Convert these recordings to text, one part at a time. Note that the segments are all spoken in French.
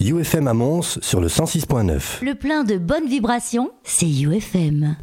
UFM à Mons sur le 106.9. Le plein de bonnes vibrations, c'est UFM.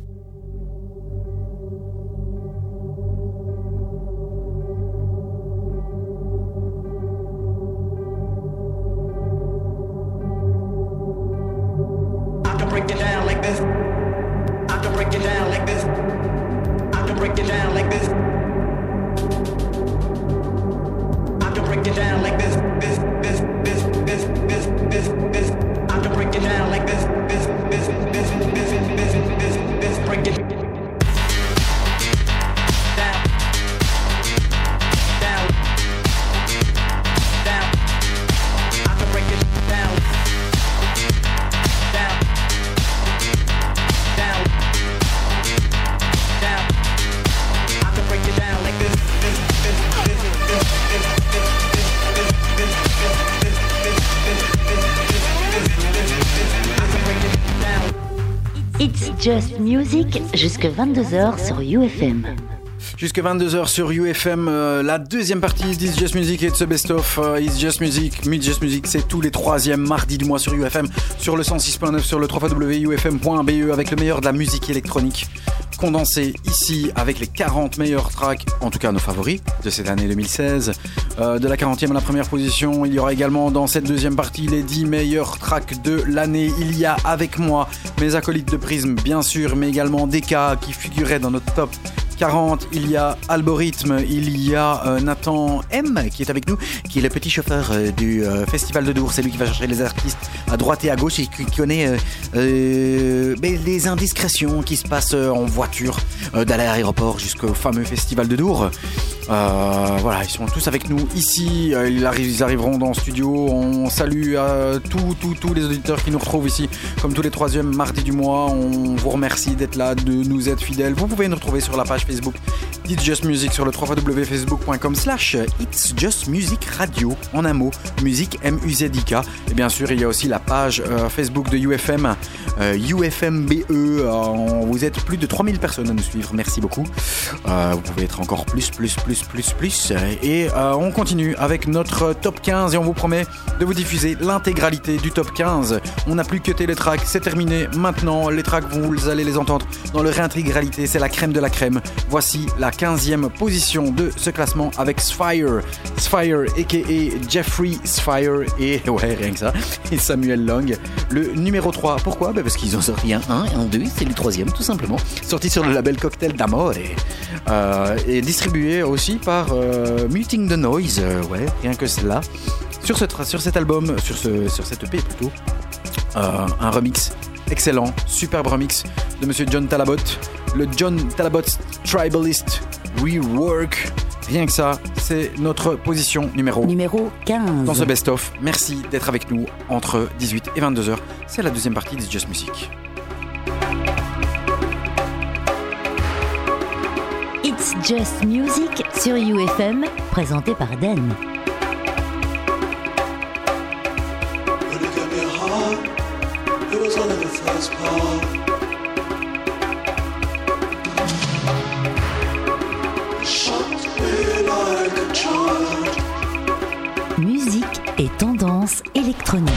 Just Music jusque 22h sur UFM. Jusque 22h sur UFM, euh, la deuxième partie It's Just Music et ce best of uh, It's Just Music, Meet Just Music, c'est tous les troisièmes mardis du mois sur UFM, sur le 106.9, sur le 3 wufm.be avec le meilleur de la musique électronique condensé ici avec les 40 meilleurs tracks, en tout cas nos favoris de cette année 2016. Euh, de la 40e à la première position, il y aura également dans cette deuxième partie les 10 meilleurs tracks de l'année. Il y a avec moi mes acolytes de Prisme, bien sûr, mais également des cas qui figuraient dans notre top 40, il y a Algorithme, il y a euh, Nathan M qui est avec nous, qui est le petit chauffeur euh, du euh, Festival de Dour. C'est lui qui va chercher les artistes à droite et à gauche et qui connaît ben, les indiscrétions qui se passent en voiture d'aller à l'aéroport jusqu'au fameux Festival de Dour. voilà, ils sont tous avec nous ici. Ils, arriveront dans le studio. On salue tous les auditeurs qui nous retrouvent ici, comme tous les troisièmes mardis du mois. On vous remercie d'être là, de nous être fidèles. Vous pouvez nous retrouver sur la page Facebook It's Just Music sur le www.facebook.com slash It's Just Music Radio, en un mot, musique M-U-Z-I-K. Et bien sûr, il y a aussi la page euh, Facebook de UFM, euh, UFMBE. Euh, vous êtes plus de 3000 personnes à nous suivre, merci beaucoup. vous pouvez être encore plus, plus, plus, plus, plus. Et on continue avec notre top 15 et on vous promet de vous diffuser l'intégralité du top 15. On n'a plus que les tracks, c'est terminé. Maintenant, les tracks, vous allez les entendre dans leur intégralité, c'est la crème de la crème. Voici la 15e position de ce classement avec Sphere. Sphere, a.k.a. Jeffrey Sphere, et ouais, rien que ça, Samuel Long. Le numéro 3, pourquoi? Bah, Parce qu'ils ont sorti un 1 et un 2, c'est le troisième tout simplement. Sorti sur le label Cocktail d'Amore euh, et distribué aussi par euh, Muting the Noise, euh, ouais, rien que cela. Sur, ce, sur cet album, sur, ce, sur cette EP plutôt, un remix excellent, superbe remix de Monsieur John Talabot le John Talabot Tribalist Rework. Rien que ça, c'est notre position numéro, numéro 15 dans ce best-of. Merci d'être avec nous entre 18 et 22 h C'est la deuxième partie de Just Music. It's Just Music sur UFM, présenté par Den. et tendance électronique.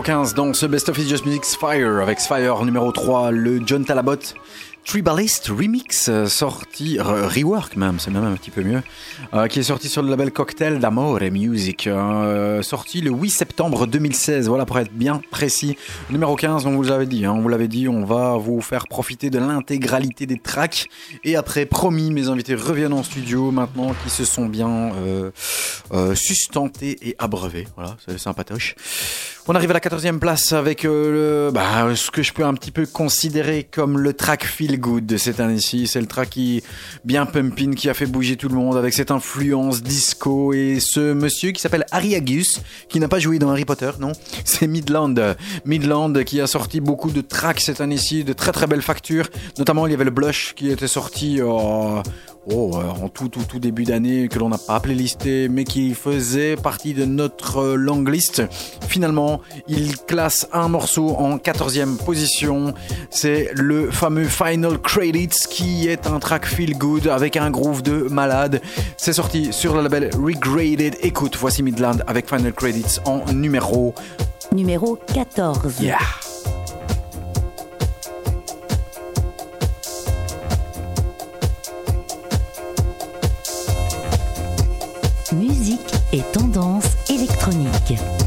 Numéro 15 dans ce Best of Is Just Music's Fire avec Fire numéro 3, le John Talabot Tribalist Remix, euh, sorti, rework même, c'est même un petit peu mieux, euh, qui est sorti sur le label Cocktail d'Amore Music, euh, sorti le 8 septembre 2016, voilà pour être bien précis. Numéro 15, on vous l'avait dit, hein, on vous l'avait dit, on va vous faire profiter de l'intégralité des tracks, et après, promis, mes invités reviennent en studio maintenant, qui se sont bien sustentés et abreuvés, voilà, c'est sympatoche. On arrive à la 14e place avec le, bah, ce que je peux un petit peu considérer comme le track feel good de cette année-ci. C'est le track qui bien pumping, qui a fait bouger tout le monde avec cette influence disco et ce monsieur qui s'appelle Harry Agus, qui n'a pas joué dans Harry Potter, non? C'est Midland. Midland qui a sorti beaucoup de tracks cette année-ci, de très très belles factures. Notamment, il y avait le Blush qui était sorti euh, oh, en tout, tout, tout début d'année, que l'on n'a pas listé, mais qui faisait partie de notre long list. Il classe un morceau en 14e position. C'est le fameux Final Credits qui est un track feel good avec un groove de malade. C'est sorti sur le label Regraded. Écoute, voici Midland avec Final Credits en numéro numéro 14. Yeah. et tendance électronique.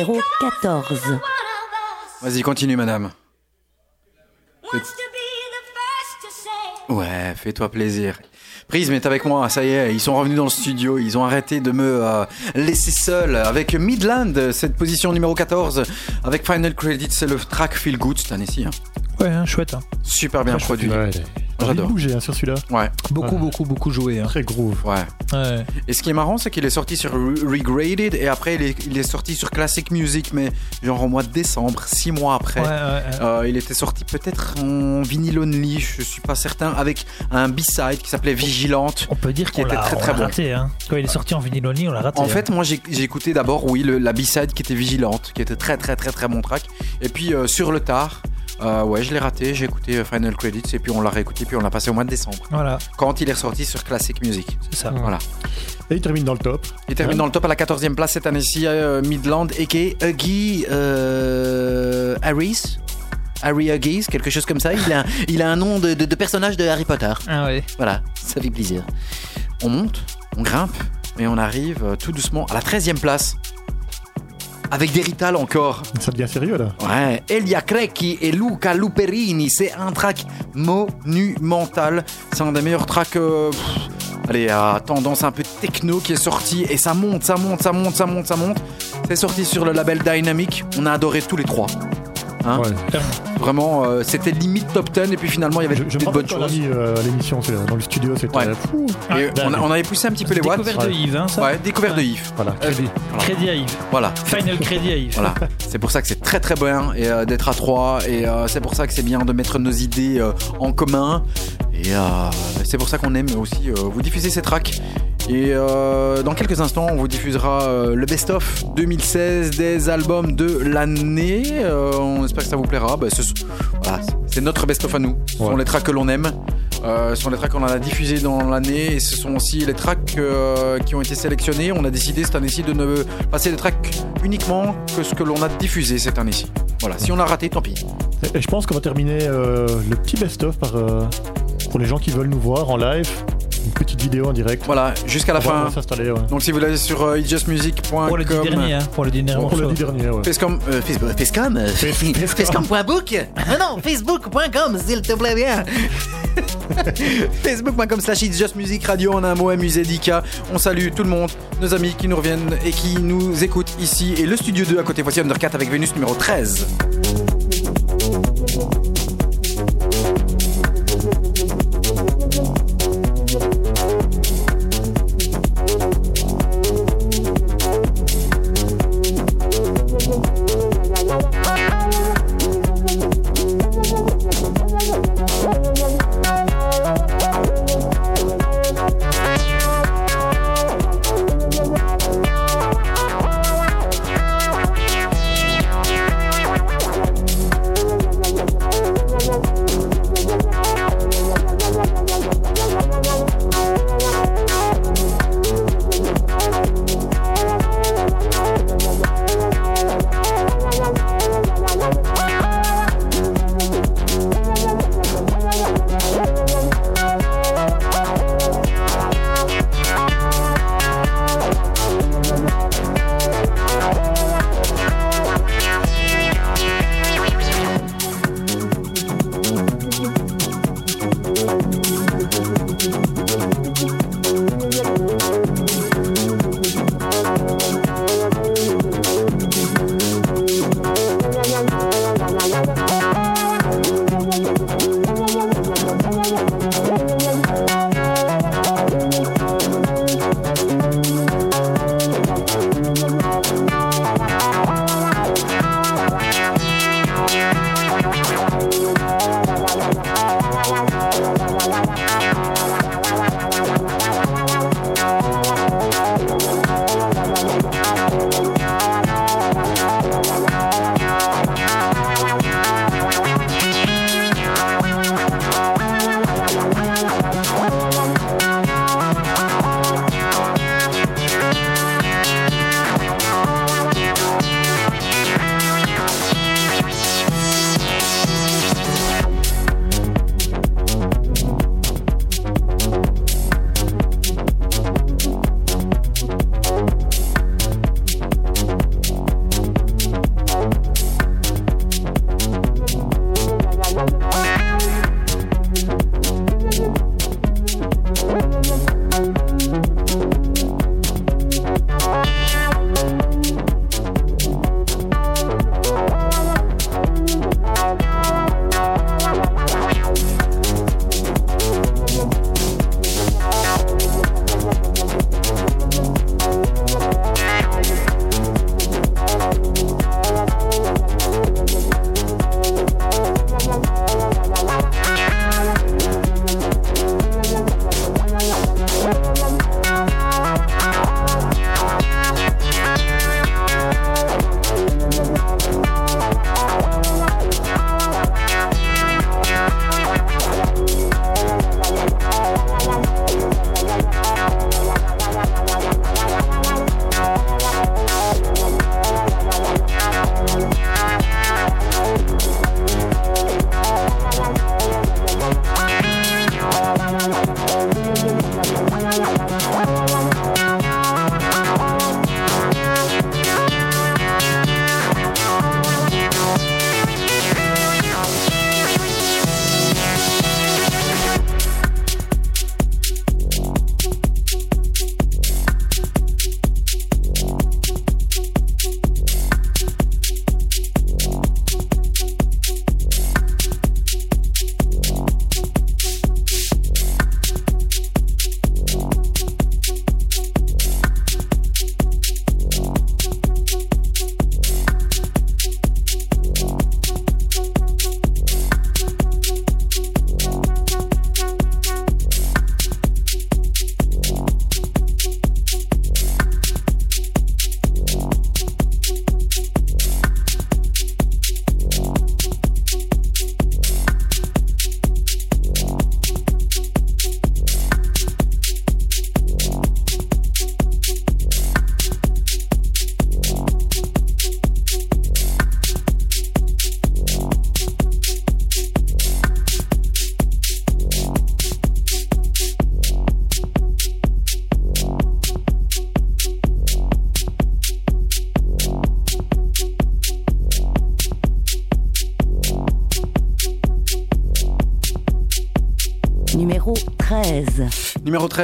Numéro 14. Vas-y, continue, madame. Ouais, fais-toi plaisir. Prism est avec moi, ça y est, ils sont revenus dans le studio, ils ont arrêté de me euh, laisser seul avec Midland, cette position numéro 14, avec Final Credit, c'est le track Feel Good cette année-ci. Hein. Ouais, hein, chouette. Hein. Super bien produit. J'adore. bougé hein, sur celui-là. Ouais. Beaucoup, beaucoup, beaucoup joué. Hein. Très groove. Ouais. ouais. Et ce qui est marrant, c'est qu'il est sorti sur Regraded et après il est, il est, sorti sur Classic Music, mais genre au mois de décembre, six mois après. Ouais, ouais, euh, il était sorti peut-être en vinyle only, je suis pas certain, avec un B-side qui s'appelait Vigilante. On peut dire qu'il était très très bon. Raté, hein. Quand il est sorti en vinyle only, on l'a raté. En fait, moi j'ai écouté d'abord, oui, le, la B-side qui était Vigilante, qui était très très très très bon track. Et puis euh, sur le tard, euh, ouais, je l'ai raté, j'ai écouté euh, Final Credits et puis on l'a réécouté, puis on l'a passé au mois de décembre. Voilà. Quand il est ressorti sur Classic Music. C'est ça. Voilà. Et il termine dans le top. Il termine dans le top à la 14e place cette année-ci, euh, Midland, a.k.a. Huggy euh, Harris. Harry Huggies, quelque chose comme ça. Il a, il a un nom de, de, personnage de Harry Potter. Ah ouais. Voilà, ça fait plaisir. On monte, on grimpe, et on arrive tout doucement à la 13e place avec des Rital encore. Ça devient sérieux là. Ouais, Elia Crecchi et Luca Luperini, c'est un track monumental. C'est un des meilleurs tracks. Euh, allez, à tendance un peu techno qui est sorti et ça monte, ça monte, ça monte, ça monte, ça monte. C'est sorti sur le label Dynamic. On a adoré tous les trois. Hein Vraiment, euh, c'était limite top 10 et puis finalement il y avait je, des bonnes choses. Euh, à l'émission, dans le studio, c'était. Ah, on, avait poussé un petit peu les watts. Découverte de Yves, hein, ça Ouais, découverte de Yves. Voilà, euh, crédit. crédit à Yves. Voilà. Final crédit à Yves. Voilà. c'est pour ça que c'est très très bien et d'être à 3 et c'est pour ça que c'est bien de mettre nos idées en commun et c'est pour ça qu'on aime aussi vous diffuser ces tracks et euh, dans quelques instants, on vous diffusera euh, le best-of 2016 des albums de l'année. Euh, on espère que ça vous plaira. Bah, c'est notre best-of à nous. Ce sont les tracks que l'on aime. ce sont les tracks qu'on a diffusés dans l'année et ce sont aussi les tracks qui ont été sélectionnés. On a décidé cette année-ci de ne passer les tracks uniquement que ce que l'on a diffusé cette année-ci. Voilà, si on a raté, tant pis. Et je pense qu'on va terminer le petit best-of par, pour les gens qui veulent nous voir en live une petite vidéo en direct. Voilà, jusqu'à la fin. Donc si vous allez sur uh, itjustmusic.com. Pour le dernier, hein, pour le dernier Pour le dernier, ouais. Facecom, euh, Facebook, Facecom, euh, Facecom.book. Ah non, Facebook.com, s'il te plaît bien. Facebook.com slash It's Just Music Radio en un mot amusé Dika. On salue tout le monde, nos amis qui nous reviennent et qui nous écoutent ici. Et le studio 2 à côté, voici Undercat avec Vénus numéro 13.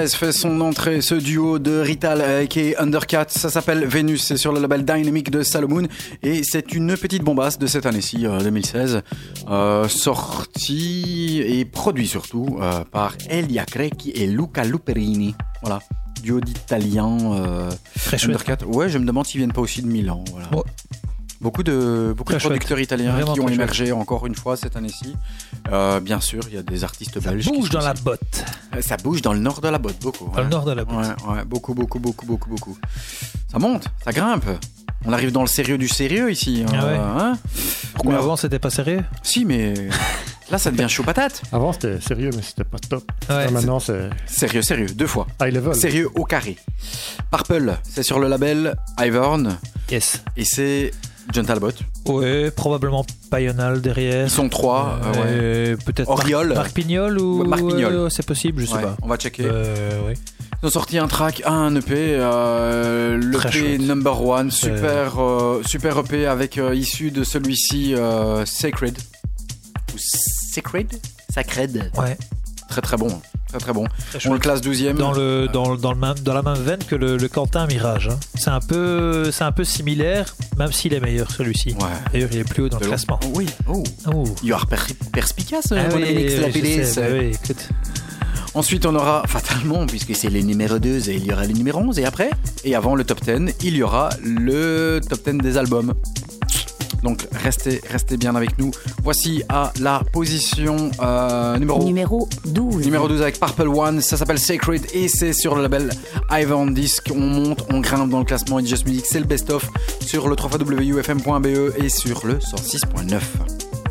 fait son entrée ce duo de Rital avec euh, Undercat. Ça s'appelle Vénus. C'est sur le label Dynamic de Salomon. Et c'est une petite bombasse de cette année-ci, euh, 2016. Euh, sortie et produit surtout euh, par Elia Crecchi et Luca Luperini. Voilà. Duo d'italien. Euh, Undercat. Ouais, je me demande s'ils viennent pas aussi de Milan. Beaucoup de, beaucoup de producteurs italiens qui ont émergé encore une fois cette année-ci. Bien sûr, il y a des artistes belges. Bouge dans la botte. Euh, ça bouge dans le nord de la botte, beaucoup. Dans le nord de la botte. Ouais, beaucoup, beaucoup, beaucoup, beaucoup, beaucoup. Ça monte, ça grimpe. On arrive dans le sérieux du sérieux ici. Hein, ah hein Pourquoi avant c'était pas sérieux Si, mais là ça devient chaud patate. Avant c'était sérieux, mais c'était pas top. maintenant c'est. Sérieux, sérieux, deux fois. High level. Sérieux au carré. Purple, c'est sur le label Ivern. Yes. Et c'est John Talbot. Ouais, probablement Payonal derrière. Ils sont trois. Euh, Peut-être Oriol. Marc, Pignol ou Marc Pignol. c'est possible, je sais pas. On va checker. Euh, Ils ont sorti un track, un EP, euh, l'EP number one, super, euh, super EP avec euh, issu de celui-ci Sacred ou Sacred, Sacred? Ouais. Très très bon. Très très bon. on le classe 12 e Dans, le, dans, dans, le même, dans la même veine que le, le Quentin Mirage. Hein. C'est un, peu, un peu similaire, même s'il est meilleur celui-ci. Ouais. D'ailleurs, il est plus haut dans le classement. oui. Oh. oh. Il a perspicace, ah, oui, oui, écoute. Ensuite, on aura fatalement, puisque c'est les numéros 2, et il y aura les numéros 11. Et après, et avant le top 10, il y aura le top 10 des albums. Donc restez, restez bien avec nous. Voici à la position euh, numéro, numéro 12. Numéro 12 avec Purple One. Ça s'appelle Sacred et c'est sur le label Ivan Disc. On monte, on grimpe dans le classement It's Just Music. C'est le best-of sur le 3wufm.be et sur le 106.9.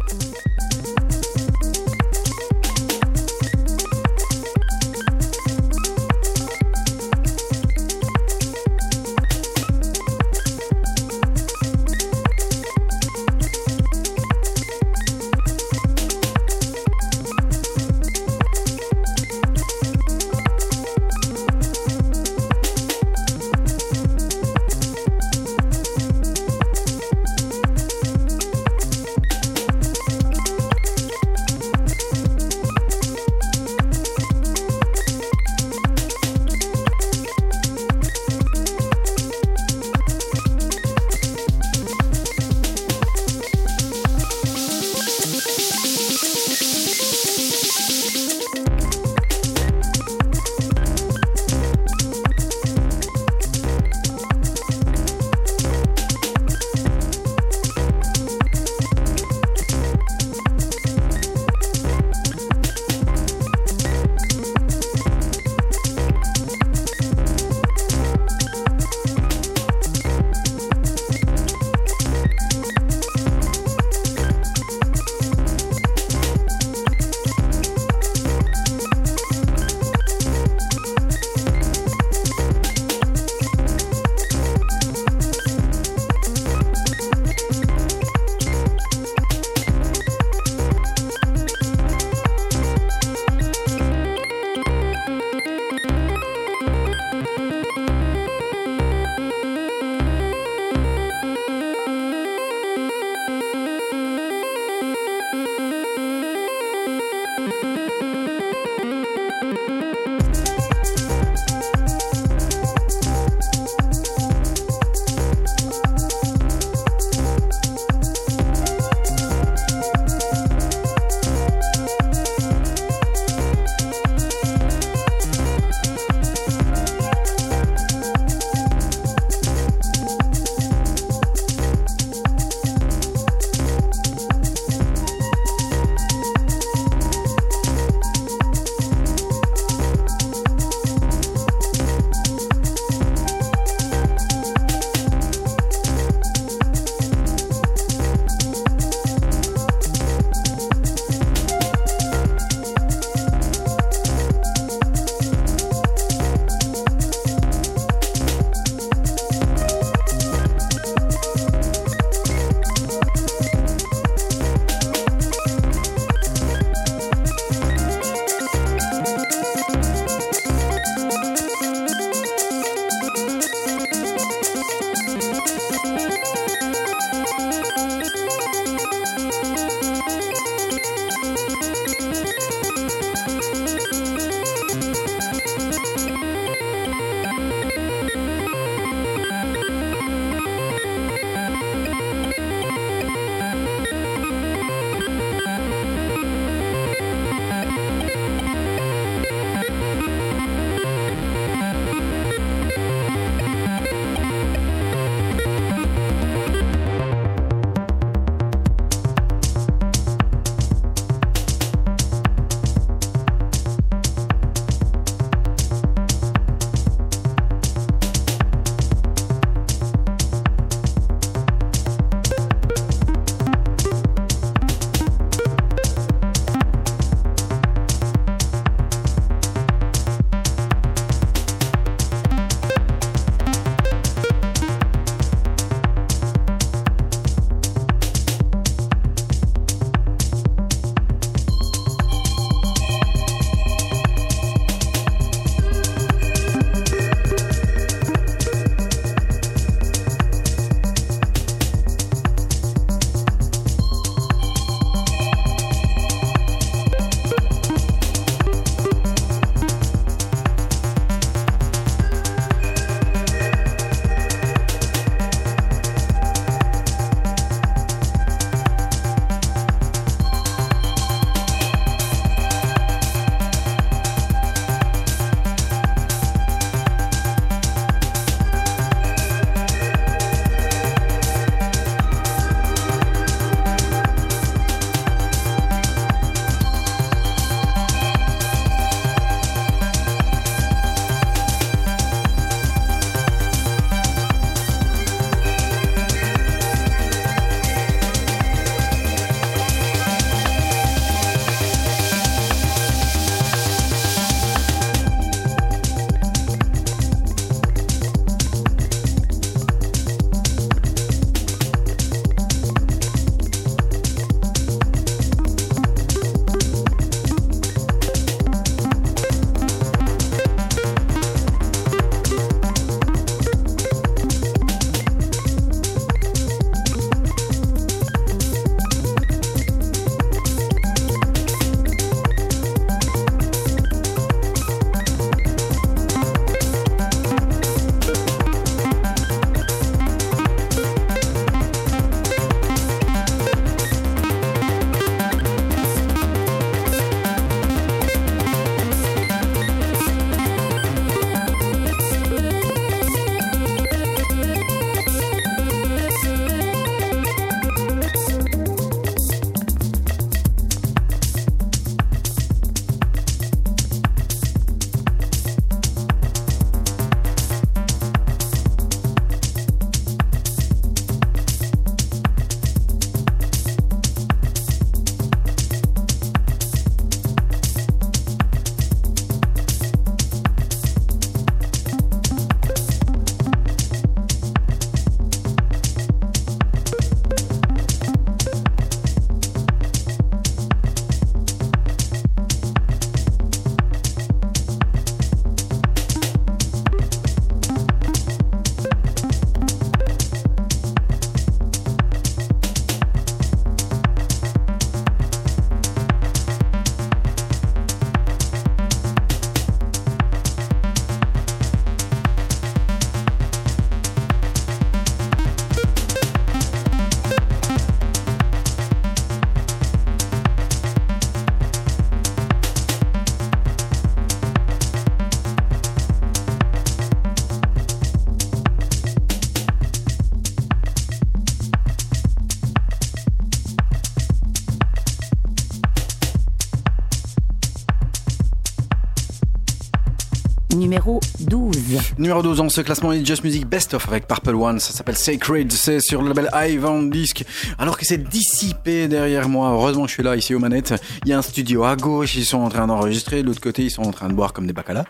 Numéro 12 dans ce classement est Just Music Best of avec Purple One. Ça s'appelle Sacred. C'est sur le label Ivan Disc. Alors que c'est dissipé derrière moi. Heureusement, je suis là ici aux manettes. Il y a un studio à gauche. Ils sont en train d'enregistrer. De l'autre côté, ils sont en train de boire comme des bacalas.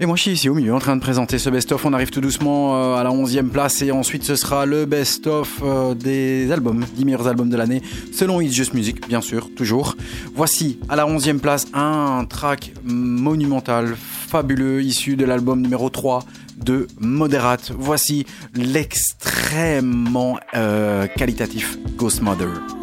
Et moi, je suis ici au milieu en train de présenter ce best of. On arrive tout doucement euh, à la 11e place. Et ensuite, ce sera le best of euh, des albums. 10 meilleurs albums de l'année. Selon It's Just Music, bien sûr, toujours. Voici à la 11e place un track monumental fabuleux issu de l'album numéro 3 de Moderate. Voici l'extrêmement euh, qualitatif Ghost Mother.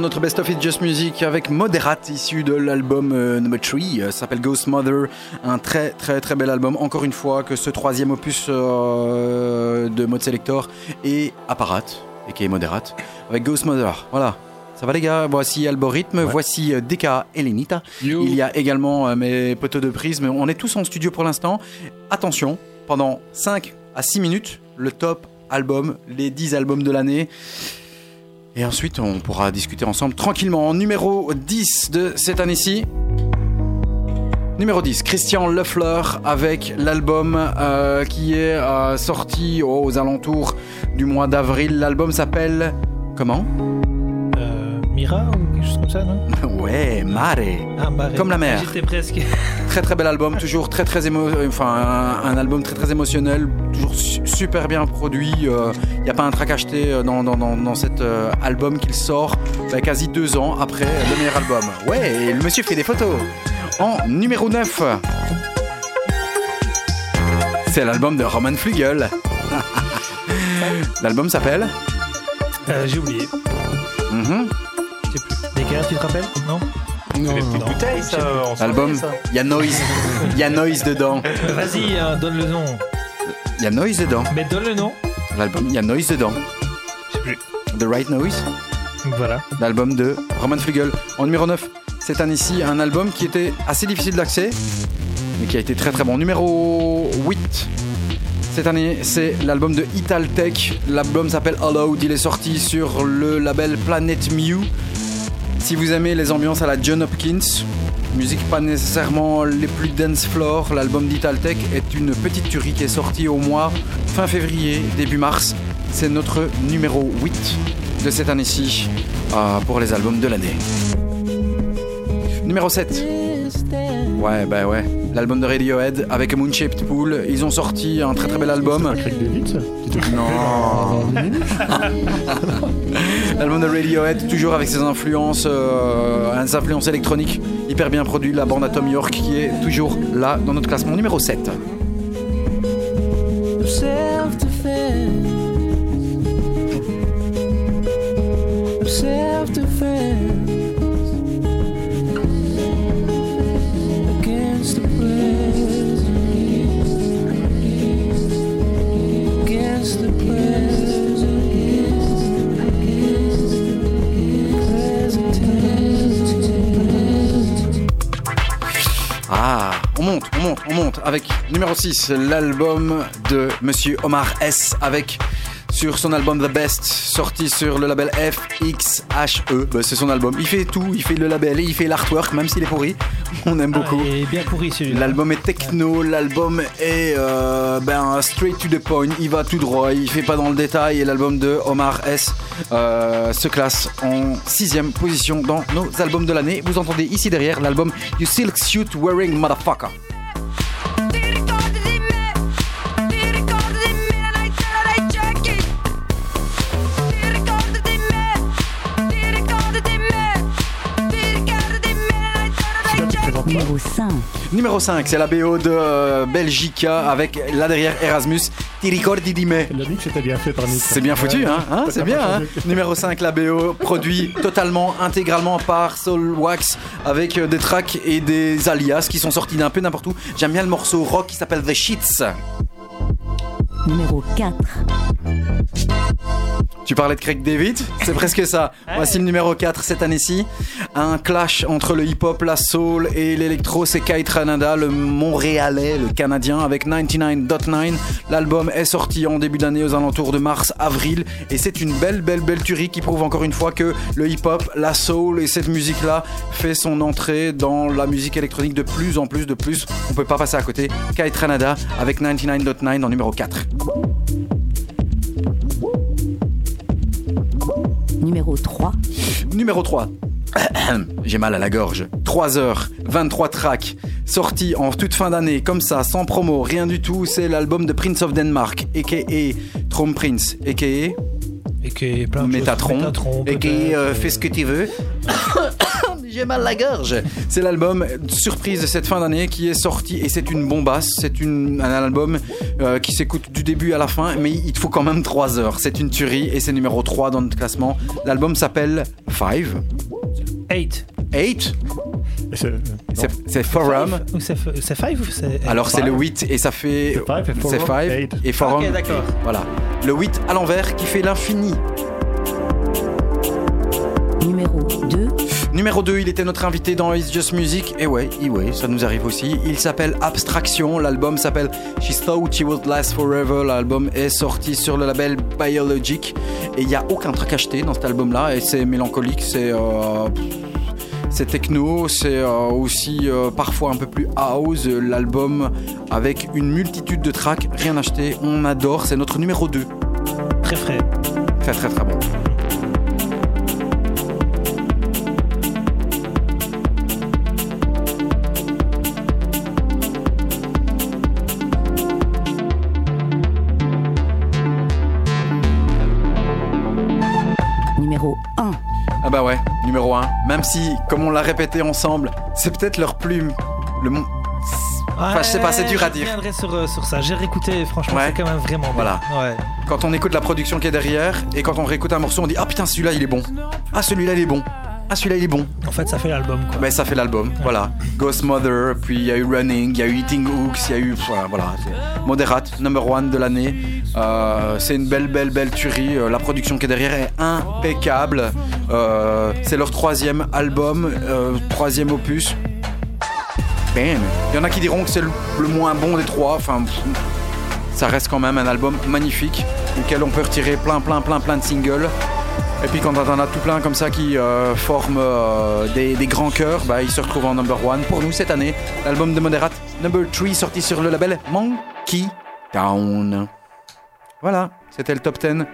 Dans notre Best of It Just Music avec Moderate, issu de l'album euh, Number 3, euh, s'appelle Ghost Mother, un très très très bel album, encore une fois que ce troisième opus euh, de Mode Selector est Apparat, et qui est Moderate, avec Ghost Mother, voilà. Ça va les gars, voici Algorithme, voici euh, DK et Lenita. Il y a également mes poteaux de prisme, on est tous en studio pour l'instant. Attention, pendant 5 à 6 minutes, le top album, les 10 albums de l'année. Et ensuite, on pourra discuter ensemble tranquillement. En numéro 10 de cette année-ci. Numéro 10, Christian Leffler avec l'album euh, qui est euh, sorti aux alentours du mois d'avril. L'album s'appelle. Comment? Euh, Mira ou quelque chose comme ça, non Ouais, Mare. Ah, Mare. Comme la mer. J'étais presque. Très très bel album, toujours très très émo... enfin un, un album très très émotionnel, toujours su- super bien produit. Il n'y a pas un track acheté euh, dans, dans, dans, dans cet euh, album qu'il sort bah, quasi deux ans après le meilleur album. Ouais, et le monsieur fait des photos. En numéro 9, c'est l'album de Roman Flügel. L'album s'appelle Euh, J'ai oublié. Mhm. Je tu te rappelles Non Non, Non. Bouteille, ça, on ça. il y a Noise, il y a Noise dedans. Vas-y, euh, donne le nom. Il y a Noise dedans. Mais donne le nom. L'album, il y a Noise dedans. Je sais plus. The Right Noise. Voilà. l'album de Roman Flügel. En numéro 9, cette année-ci, un album qui était assez difficile d'accès, mais qui a été très très bon. Numéro 8, cette année, c'est l'album de Italtech. L'album s'appelle Allowed, il est sorti sur le label Planet Mew. Si vous aimez les ambiances à la John Hopkins, musique pas nécessairement les plus dance floor, l'album d'Italtech est une petite tuerie qui est sortie au mois fin février, début mars. C'est notre numéro 8 de cette année-ci euh, pour les albums de l'année. Numéro 7. Ouais, bah ouais. L'album de Radiohead avec Moon Shaped Pool. Ils ont sorti un très très bel album. Non. L'album de Radiohead, toujours avec ses influences, euh, ses influences électroniques, hyper bien produit. La bande à Tom York qui est toujours là dans notre classement numéro 7. Ah, on monte, on monte, on monte avec numéro 6, l'album de Monsieur Omar S avec sur son album The Best, sorti sur le label FXHE. Bah, c'est son album. Il fait tout, il fait le label et il fait l'artwork, même s'il est pourri. On aime beaucoup. Ah, il est bien pourri celui-là. L'album est techno, l'album est euh, ben, straight to the point, il va tout droit, il fait pas dans le détail et l'album de Omar S euh, se classe en sixième position dans nos albums de l'année. Vous entendez ici derrière l'album You Silk Suit Wearing Motherfucker. Numéro 5, c'est la BO de euh, Belgica avec là derrière Erasmus. Ti ricordi di me? Elle a dit que c'était bien fait par Nick. C'est bien foutu, hein, hein, C'est bien, hein. Numéro 5, la BO, produit totalement, intégralement par Soul Wax, avec euh, des tracks et des alias qui sont sortis d'un peu n'importe où. J'aime bien le morceau rock qui s'appelle The Sheets. Numéro 4. Tu parlais de Craig David C'est presque ça. Voici le numéro 4 cette année-ci. Un clash entre le hip-hop, la soul et l'électro. C'est Kai Tranada, le Montréalais, le Canadien, avec 99.9. L'album est sorti en début d'année aux alentours de mars-avril. Et c'est une belle, belle, belle tuerie qui prouve encore une fois que le hip-hop, la soul et cette musique-là fait son entrée dans la musique électronique de plus en plus, de plus. On peut pas passer à côté. Kai Tranada avec 99.9 en numéro 4. Numéro 3. Numéro 3. J'ai mal à la gorge. 3 heures, 23 tracks, sortis en toute fin d'année, comme ça, sans promo, rien du tout. C'est l'album de Prince of Denmark, a.k.a. Trom Prince, a.k.a. Et qui est plein de choses. Métatron, euh, euh, ce que tu veux. J'ai mal la gorge. C'est l'album surprise de cette fin d'année qui est sorti et c'est une bombasse. C'est un album euh, qui s'écoute du début à la fin, mais il te faut quand même 3 heures. C'est une tuerie et c'est numéro 3 dans notre classement. L'album s'appelle Five. 8. 8 Et c'est- Forum. C'est f- c'est 5 ou c'est. Alors c'est le Five? 8 et ça fait. C'est five et C'est forum, 5 eight. et Forum. Ok, d'accord. Voilà. Le 8 à l'envers qui fait l'infini. Numéro 2. Numéro 2, il était notre invité dans It's Just Music. Et ouais, et ouais, ça nous arrive aussi. Il s'appelle Abstraction. L'album s'appelle She Thought She Would Last Forever. L'album est sorti sur le label Biologic. Et il n'y a aucun truc acheté dans cet album-là. Et c'est mélancolique, c'est. euh, c'est techno, c'est euh, aussi euh, parfois un peu plus house. L'album avec une multitude de tracks, rien acheté. On adore, c'est notre numéro 2. Très frais. Très très très bon. Numéro 1. Même si, comme on l'a répété ensemble, c'est peut-être leur plume. Le mon... Enfin, je sais pas, c'est dur à dire. Je reviendrai sur, euh, sur ça. J'ai réécouté, franchement, Ouais. c'est quand même vraiment bien. Voilà. Ouais. Quand on écoute la production qui est derrière, et quand on réécoute un morceau, on dit Ah putain, celui-là il est bon. Ah celui-là il est bon. Ah celui-là il est bon. En fait, ça fait l'album, quoi. Ben ça fait l'album, voilà. Ghost Mother, puis il y a eu Running, il y a eu Eating Hooks, il y a eu. Voilà, voilà. Moderate, number one de l'année. Euh, c'est une belle, belle, belle tuerie. Euh, la production qui est derrière est impeccable. Euh, c'est leur troisième album, euh, troisième opus. Bam. Il y en a qui diront que c'est le, le moins bon des trois. Enfin, pff, ça reste quand même un album magnifique, duquel on peut retirer plein, plein, plein, plein de singles. Et puis quand on en a tout plein comme ça qui euh, forment euh, des, des grands cœurs, bah, il se retrouve en number one pour nous cette année. L'album de Moderate, number 3, sorti sur le label Monkey Town. Voilà, c'était le top 10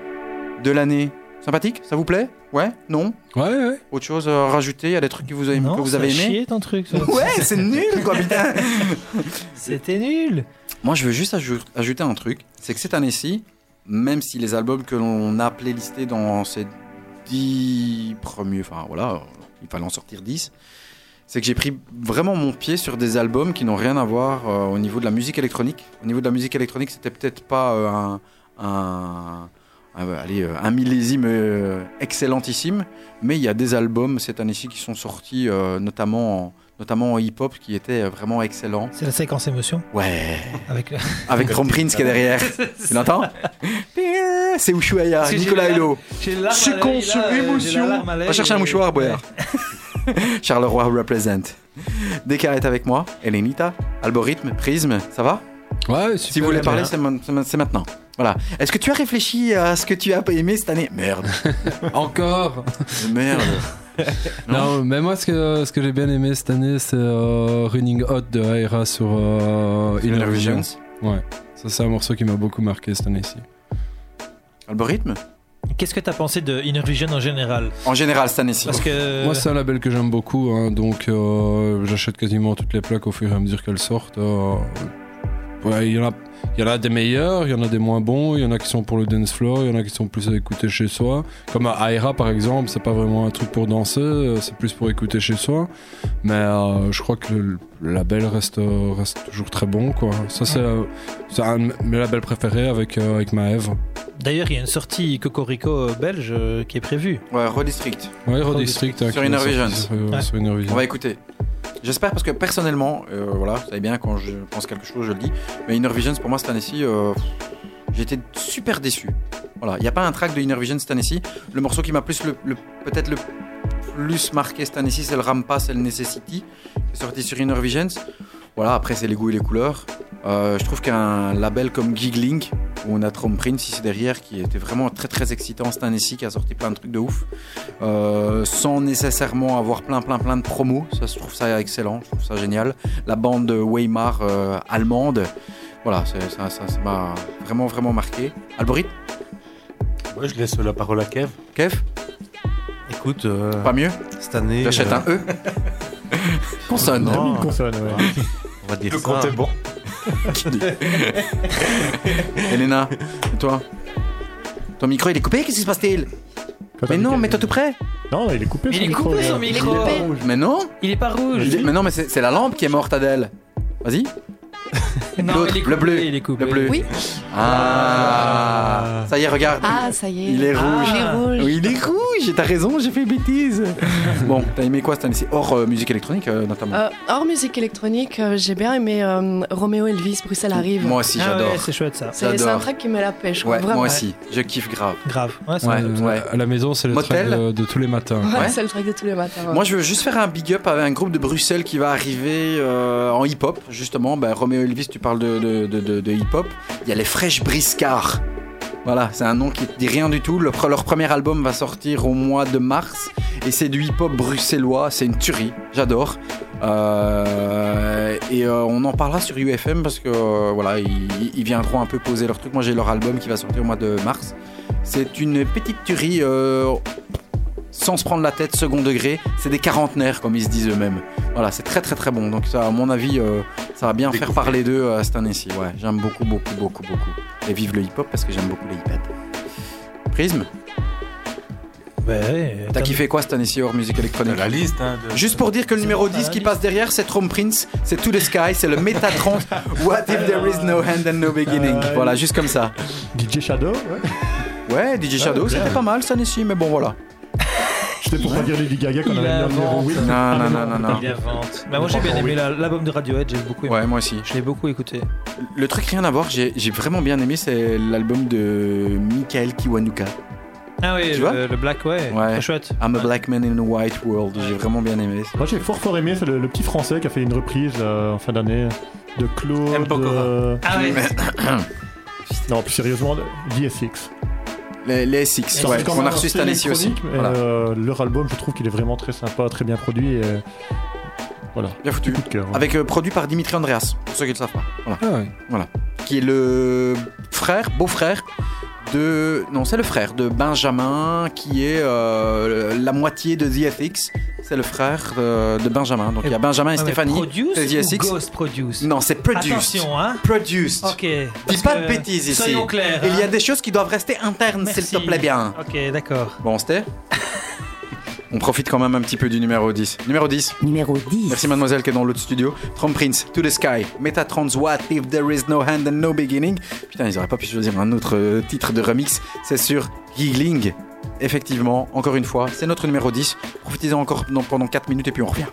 de l'année. Sympathique Ça vous plaît? Ouais Non? Ouais, ouais. Autre chose à rajouter? Il y a des trucs que vous avez, non, que vous avez aimé chier, ton truc. ça. Ouais, c'est nul quoi, putain C'était nul. Moi, je veux juste aj- ajouter un truc. C'est que cette année-ci, même si les albums que l'on a playlistés dans ces 10 premiers, enfin voilà, euh, il fallait en sortir 10, c'est que j'ai pris vraiment mon pied sur des albums qui n'ont rien à voir euh, au niveau de la musique électronique. Au niveau de la musique électronique, c'était peut-être pas euh, un, millésime excellentissime, mais il y a des albums cette année-ci qui sont sortis, notamment en, notamment en hip-hop, qui étaient euh, vraiment excellents. C'est la séquence émotion. Ouais Avec le... avec Chrome Prince qui est derrière. Tu l'entends C'est Ushuaïa, Nicolas la- Hulot. J'ai les larmes C'est à con, l'œil, ce là, j'ai la émotion. larme à l'œil, Va chercher un mouchoir, boire. Charleroi represent. Descartes est avec moi. Elenita, Algorithme, Prisme, ça va? Ouais, Si vous voulez parler, c'est maintenant. Voilà. Est-ce que tu as réfléchi à ce que tu as aimé cette année? Merde. Encore Merde. Non, mais moi, ce que, ce que j'ai bien aimé cette année, c'est euh, Running Hot de Aira sur euh, Inner Visions. Ouais, ça, c'est un morceau qui m'a beaucoup marqué cette année-ci. Algorithme Qu'est-ce que t'as pensé de Inner Vision en général? En général, cette année-ci. Parce que. Moi, c'est un label que j'aime beaucoup, hein, donc euh, j'achète quasiment toutes les plaques au fur et à mesure qu'elles sortent. euh. Ouais, il y en a. Il y en a des meilleurs, il y en a des moins bons, il y en a qui sont pour le dance floor, il y en a qui sont plus à écouter chez soi. Comme à Aira par exemple, c'est pas vraiment un truc pour danser, euh, c'est plus pour écouter chez soi. Mais euh, je crois que le, label reste, euh, reste toujours très bon quoi. Ça c'est euh, un de mes labels préférés avec, euh, avec Maëv. D'ailleurs, il y a une sortie Cocorico belge euh, qui est prévue. Ouais, Redistrict. Ouais, Raw District. hein, Sur Inner Visions. Sur, euh, Ouais. sur Inner On va écouter. J'espère parce que personnellement, euh, voilà, vous savez bien quand je pense quelque chose, je le dis. Mais Inner Visions pour moi cette année-ci, euh, j'étais super déçu. Voilà, il n'y a pas un track de Inner Vision cette année-ci. Le morceau qui m'a plus le, peut-être le plus marqué cette année-ci, c'est le Rampa, c'est le Necessity, qui sorti sur Inner Visions. Voilà, après c'est les goûts et les couleurs. Euh, je trouve qu'un label comme Giggling, où on a Trump Prince ici derrière, qui était vraiment très très excitant cette année-ci, qui a sorti plein de trucs de ouf, euh, sans nécessairement avoir plein plein plein de promos. Ça, je trouve ça excellent, je trouve ça génial. La bande de Weimar euh, allemande, voilà, ça ça- ça m'a vraiment vraiment marqué. Alborit, Moi, je laisse la parole à Kev. Kev, Écoute, euh, pas mieux? cette année. J'achète euh, un E. Consonne. Non. Une consonne, ouais. On va dire Le ça. compte est bon. Elena, et toi? Ton micro il est coupé, qu'est-ce qui se passe-t-il? Mais non, mets-toi tout près Non, il est coupé. Il est micro, coupé, son micro. Il est pas rouge. Mais non Il est pas rouge. Mais non, mais c'est c'est la lampe qui est morte, Adèle. Vas-y. Non, L'autre, il est le bleu. Il est coupé. Le bleu. Oui. Ah. Ça y est, regarde. Ah, ça y est. Il est rouge. Il est rouge. Oui, il est rouge. T'as raison, j'ai fait une bêtise. bon, t'as aimé quoi cette année-ci Hors euh, musique électronique, euh, notamment. Euh, hors musique électronique, euh, j'ai bien aimé euh, Roméo Elvis, Bruxelles arrive. Moi aussi, Ah j'adore. ouais, c'est chouette ça. c'est un track qui met la pêche, quoi, Ouais, vraiment. moi aussi. Je kiffe grave. Grave. Ouais, c'est Ouais. À la maison, c'est le Motel. track de, de tous les matins. Ouais, Ouais. c'est le track de tous les matins. ouais. Moi, je veux juste faire un big up avec un groupe de Bruxelles qui va arriver euh, en hip-hop, justement. Ben, Roméo Elvis, tu parles de, de, de, de- de hip-hop. Il y a les Fresh Briscards. Voilà, c'est un nom qui dit rien du tout. Le- leur premier album va sortir au mois de mars. Et c'est du hip-hop bruxellois. C'est une tuerie. J'adore. Euh, et euh, on en parlera sur UFM parce que euh, voilà, ils, ils viendront un peu poser leur truc. Moi, j'ai leur album qui va sortir au mois de mars. C'est une petite tuerie. Sans se prendre la tête, second degré, c'est des quarantenaires comme ils se disent eux-mêmes. Voilà, c'est très très très bon. Donc ça, à mon avis, euh, ça va bien faire parler d'eux euh, cette année-ci. Ouais, j'aime beaucoup beaucoup beaucoup beaucoup. Et vive le hip-hop parce que j'aime beaucoup les hip-hop. Prism, Ouais, t'as kiffé quoi cette année-ci hors musique électronique? La liste, hein, de- Juste pour dire que le numéro 10 qui passe derrière, c'est Trom Prince, c'est To the Sky, c'est le Metatron. What if there is no hand and no beginning? Euh, Voilà, juste comme ça. DJ Shadow, ouais. Ouais, DJ Shadow, bien. c'était pas mal cette année-ci, mais bon voilà. C'était pour pas dire Lady Gaga qu'on Il avait mis en numéro invente. 8. Non, non, non, non, non. Il invente. Bah, moi j'ai bien aimé la- l'album de Radiohead, j'ai beaucoup aimé. Ouais, moi aussi. Je l'ai beaucoup écouté. Le truc rien à voir, j'ai vraiment bien aimé, c'est l'album de Michael Kiwanuka. Ah oui, Tu vois le, le Black, ouais. Ouais. Très chouette. I'm a black man in a white world. J'ai vraiment bien aimé. Moi j'ai fort fort aimé, c'est le, le petit français qui a fait une reprise là, en fin d'année de Claude. M. Euh, Ah ouais. Non, plus sérieusement, DSX. Les, les Six, Ça ouais, qu'on a reçu cette année-ci aussi. Voilà. euh, leur album, je trouve qu'il est vraiment très sympa, très bien produit. Et, voilà, Bien foutu. coup de cœur. hein. Avec euh, produit par Dimitri Andreas, pour ceux qui ne le savent pas. Voilà. Ah ouais. Qui est le frère, beau-frère de. Non, c'est le frère de Benjamin, qui est euh, la moitié de The FX. C'est le frère euh, de Benjamin. Donc il y a Benjamin et Stéphanie. Produce c'est The ou FX. Ghost Produce Non, c'est produced. Attention, hein. Produced. Ok. Dis parce pas que- de bêtises ici. Soyons clairs. Il y a hein. des choses qui doivent rester internes, s'il Merci. te plaît bien. Ok, d'accord. Bon, c'était On profite quand même un petit peu du numéro 10. Numéro 10. Numéro 10. Merci mademoiselle qui est dans l'autre studio. Trom Prince, To the Sky, Metatrons, What if there is no hand and no beginning. Putain, ils auraient pas pu choisir un autre euh, titre de remix. C'est sur Giggling. Effectivement, encore une fois, c'est notre numéro 10. Profitez-en encore pendant- pendant 4 minutes et puis on revient.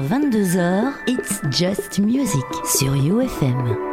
22h, It's Just Music sur UFM.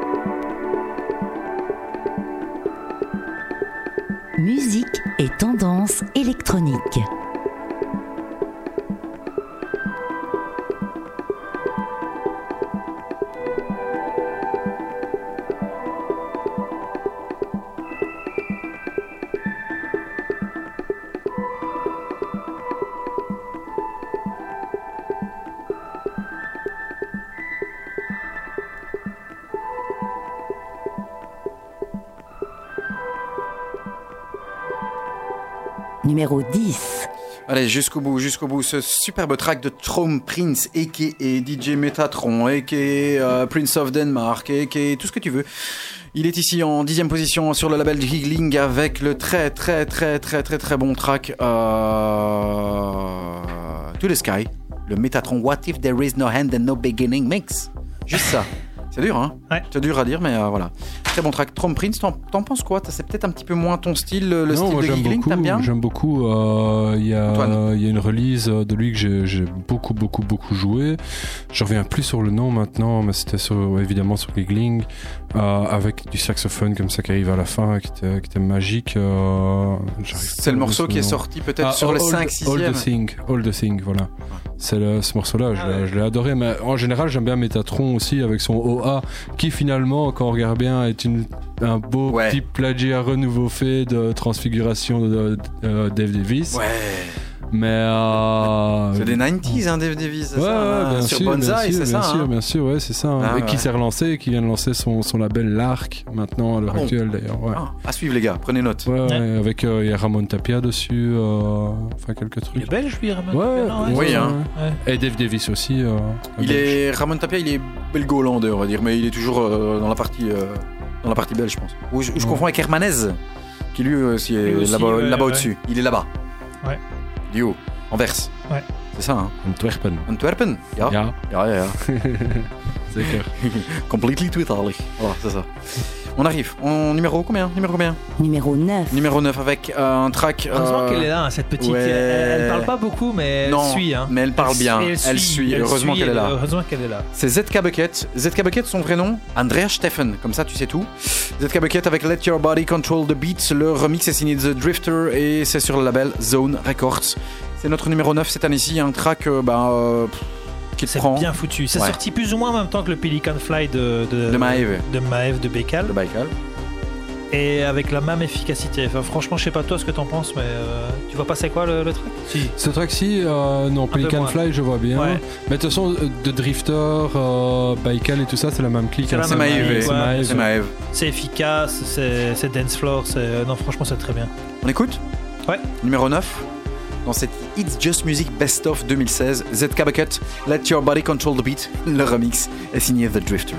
Numéro 10. Allez, jusqu'au bout, jusqu'au bout, ce superbe track de Trom Prince, a.k.a. DJ Metatron, a.k.a. euh, Prince of Denmark, a.k.a. tout ce que tu veux. Il est ici en dixième position sur le label Giggling avec le très très très très très très bon track euh... To the Sky, le Metatron What If There Is No End and No Beginning Mix. Juste ça. C'est dur, hein? Ouais. C'est dur à dire, mais euh, voilà. Très bon track. Trom Prince, t'en penses quoi? C'est peut-être un petit peu moins ton style, le Non, style moi, de j'aime Giggling, t'aimes bien? J'aime beaucoup. euh, Il y, a- y une release de lui que j'ai- beaucoup, beaucoup, beaucoup joué. Je reviens plus sur le nom maintenant, mais c'était évidemment sur Giggling, euh, avec du saxophone comme ça qui arrive à la fin, qui était, qui était magique. euh, C'est le morceau qui est sorti peut-être Ah, sur le All- 5 All 6 the Thing, All the Thing, voilà. Le- ce morceau-là, je Ah ouais. je l'ai adoré. Mais en général, j'aime bien Metatron aussi avec son OA, qui finalement, quand on regarde bien, est une, un beau Ouais. petit plagiat renouveau fait de transfiguration de, de- de Dave Davis. Ouais. Mais euh, C'est des 90s, hein, Dave Davis, Ouais, ça ouais, hein, bien Sur sûr, sûr, c'est ça bien sûr, hein bien sûr, ouais, c'est ça. hein. Ah, et qui s'est relancé, qui vient de lancer son, son label L'Arc maintenant à l'heure Ah bon actuelle d'ailleurs. Ouais. Ah, À suivre les gars, prenez note. Ouais, avec euh, il y a Ramon Tapia dessus, euh, enfin quelques Il est trucs. belge, lui, Ramon Ouais, Non, ouais, Oui, hein. ouais. Et Dave Davis aussi. euh, Il est Ramon Tapia, il est belgo-hollandais, on va dire, mais il est toujours euh, dans la partie euh, dans la partie belge, je pense. Ou je, je confonds avec Hermanez, qui lui aussi est là-bas au-dessus. Il est là-bas. Ouais. Du haut, Anvers. Ouais. C'est ça, hein Antwerpen. Antwerpen. Ja. Ja, Ja, ja, ja. zeker. Completely tweetalig. Voilà, c'est ça. On arrive. En numéro combien Numéro combien Numéro 9. Numéro 9 avec euh, un track. Heureusement euh, qu'elle est là, hein, cette petite. ouais. Elle, elle parle pas beaucoup, mais elle Non, suit. Hein. mais elle parle bien. Elle, Elle suit. Heureusement suit, qu'elle est là. Heureusement qu'elle est là. C'est ZK Bucket. ZK Bucket, son vrai nom, Andreas Steffen. Comme ça, tu sais tout. ZK Bucket avec Let Your Body Control the Beat. Le remix est signé The Drifter et c'est sur le label Zone Records. C'est notre numéro 9 cette année-ci. Un track euh, bah, euh, C'est bien foutu. C'est Ouais. sorti plus ou moins en même temps que le Pelican Fly de, de, De Maeve. de Maeve de Bécal. Le Baikal. Et avec la même efficacité. Enfin, franchement, je sais pas toi ce que t'en penses, mais euh, tu vois pas c'est quoi le, le track Si. Ce track-ci, euh, non, Pelican. Fly, je vois bien. Ouais. Mais de toute façon, euh, de Drifter, euh, Baikal et tout ça, c'est la même clique. C'est hein, Maeve. Maeve. C'est efficace, c'est dance floor, c'est non franchement c'est très bien. On écoute? Ouais. Numéro 9. Dans cette It's Just Music Best of 2016, ZK Bucket, Let Your Body Control the Beat. Le remix est signé The Drifter.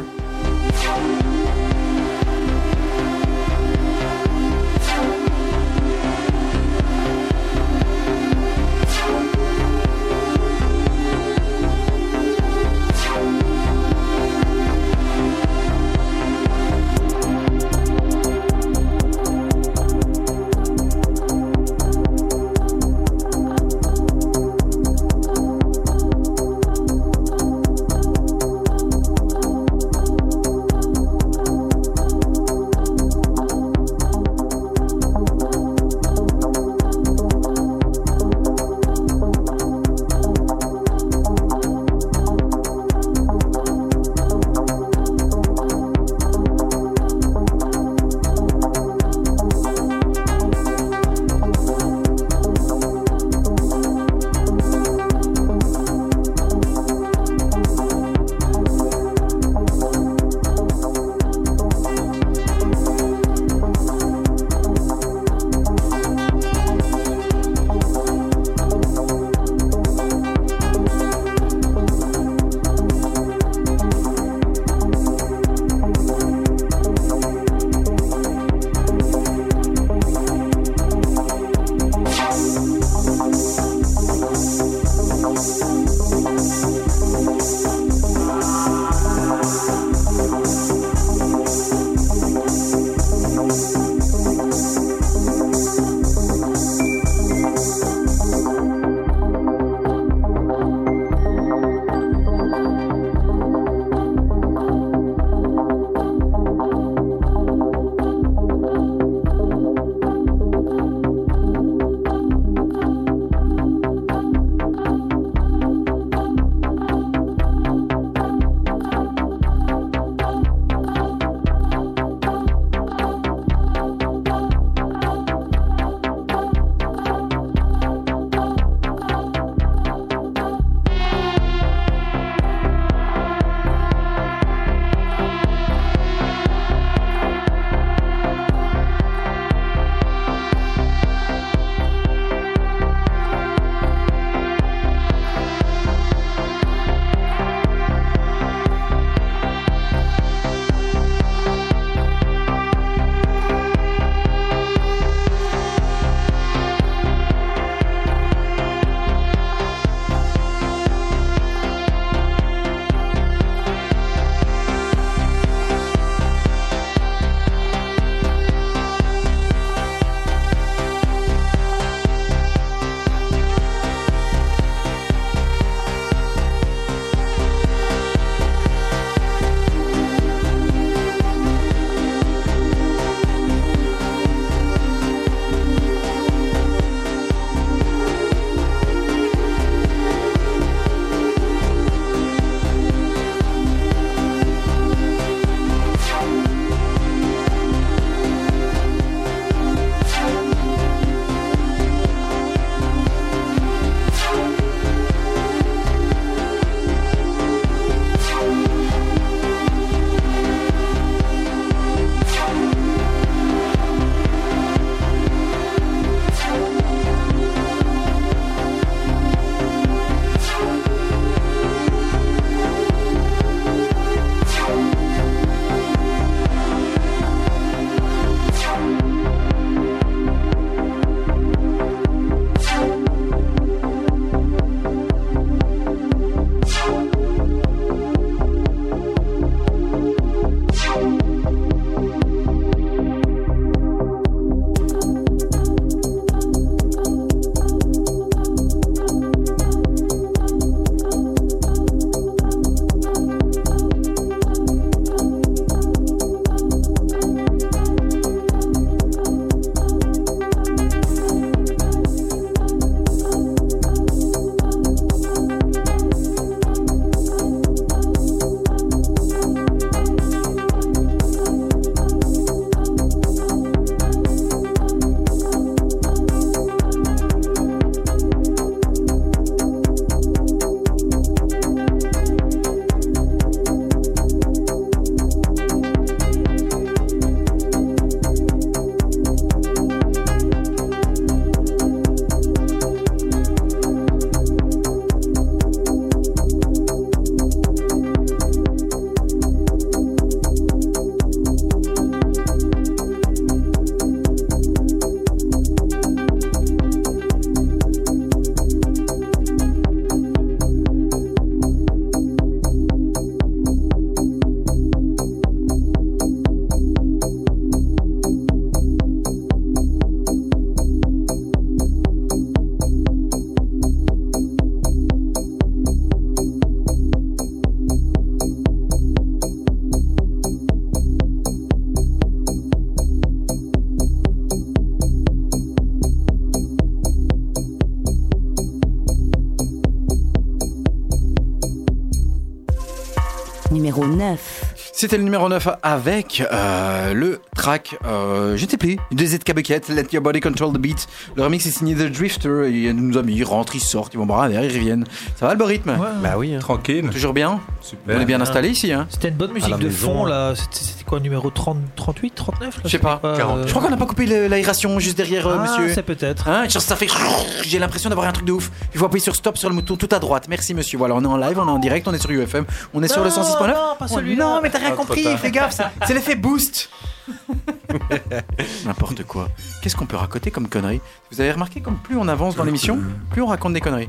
C'était le numéro 9 avec euh, le track, euh, je ne sais plus, de ZK Bucket, Let Your Body Control the Beat. Le remix est signé The Drifter. Il nous a mis, ils rentrent, ils sortent, ils vont boire un verre, ils reviennent. Ça va le rythme Bah oui. hein. Tranquille. Toujours bien Super. On est bien installé ici, hein C'était une bonne musique de maison, fond là. C'était quoi, numéro 30, 38, 39 là Je sais pas. C'était 40. euh, Je crois qu'on n'a pas coupé l'aération juste derrière, euh, ah, monsieur. c'est peut-être. Hein, ça fait. J'ai l'impression d'avoir un truc de ouf. Il faut appuyer sur stop sur le bouton tout à droite. Merci monsieur. Voilà, on est en live, on est en direct, on est sur UFM, on est sur le Non, 106.9. non, pas celui-là. Non, mais t'as rien Ah, compris, fais gaffe, c'est l'effet boost. N'importe quoi. Qu'est-ce qu'on peut raconter comme conneries Vous avez remarqué comme plus on avance dans l'émission, plus on raconte des conneries.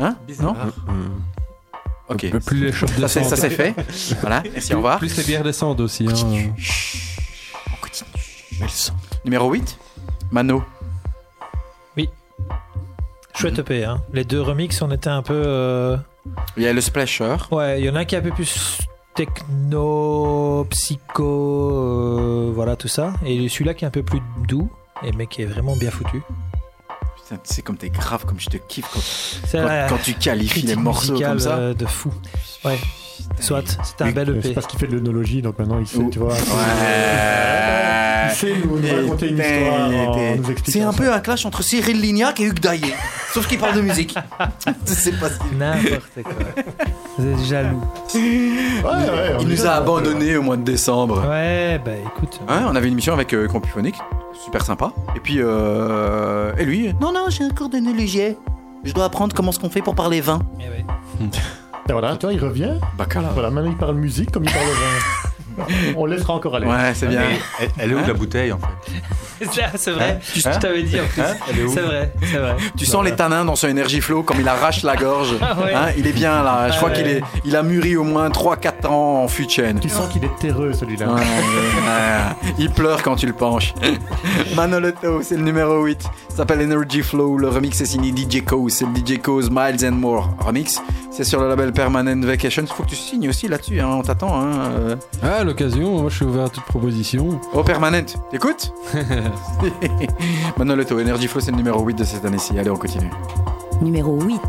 Hein Non Ok. Plus les shops Ça c'est descendent. ça, c'est fait. Voilà, merci, au revoir. Plus les bières descendent aussi. Hein. On continue. Numéro 8, Mano. Chouette EP, hein. Les deux remix, on était un peu. euh, Il y a le Splasher. Ouais, il y en a un qui est un peu plus techno, psycho, euh, voilà tout ça. Et celui-là qui est un peu plus doux, et mais qui est vraiment bien foutu. Putain, tu sais comme t'es grave, comme je te kiffe quand, tu qualifies les morceaux comme ça. euh, de fou. Ouais. Soit, c'était un bel C'est EP. parce qu'il fait de l'œnologie, donc maintenant il sait, Ouh. tu vois. Ouais. Il sait nous, nous raconter une histoire en nous expliquant. C'est un ça. peu un clash entre Cyril Lignac et Hugues Daillé. Sauf qu'il parle de musique. C'est pas N'importe quoi. Vous êtes jaloux. Ouais, ouais, Il nous a abandonnés au mois de décembre. Ouais, bah écoute. Hein, on avait une émission avec euh, Compuphonique, super sympa. Et puis, euh, et lui, non, non, j'ai un cours d'œnologie. Je dois apprendre comment ce qu'on fait pour parler vin. Eh ouais. Et voilà, tu vois, il revient. Bacala. Voilà, maintenant il parle musique comme il parle vin. On le laissera encore aller. Ouais, c'est bien. Elle, elle est où la bouteille en fait C'est c'est vrai, Hein je t'avais dit en plus. Hein Elle est où C'est vrai, c'est vrai. Tu sens les tanins dans son Energy Flow comme il arrache la gorge. Ah ouais. Hein, il est bien là. Je Ah crois ouais. qu'il est, il a mûri au moins 3-4 ans en fût chêne. Tu sens qu'il est terreux celui-là. Ouais, ouais. il pleure quand tu le penches. Manolotto, c'est le numéro 8. Ça s'appelle Energy Flow. Le remix est signé DJ Cause. C'est le DJ Cause Miles and More remix. C'est sur le label Permanent Vacation. Il faut que tu signes aussi là-dessus. Hein. On t'attend. Hein. euh. À l'occasion, moi je suis ouvert à toute proposition. Oh, Permanent, t'écoutes Manolotto, Energy Flow, c'est le numéro 8 de cette année-ci. Allez, on continue. Numéro 8.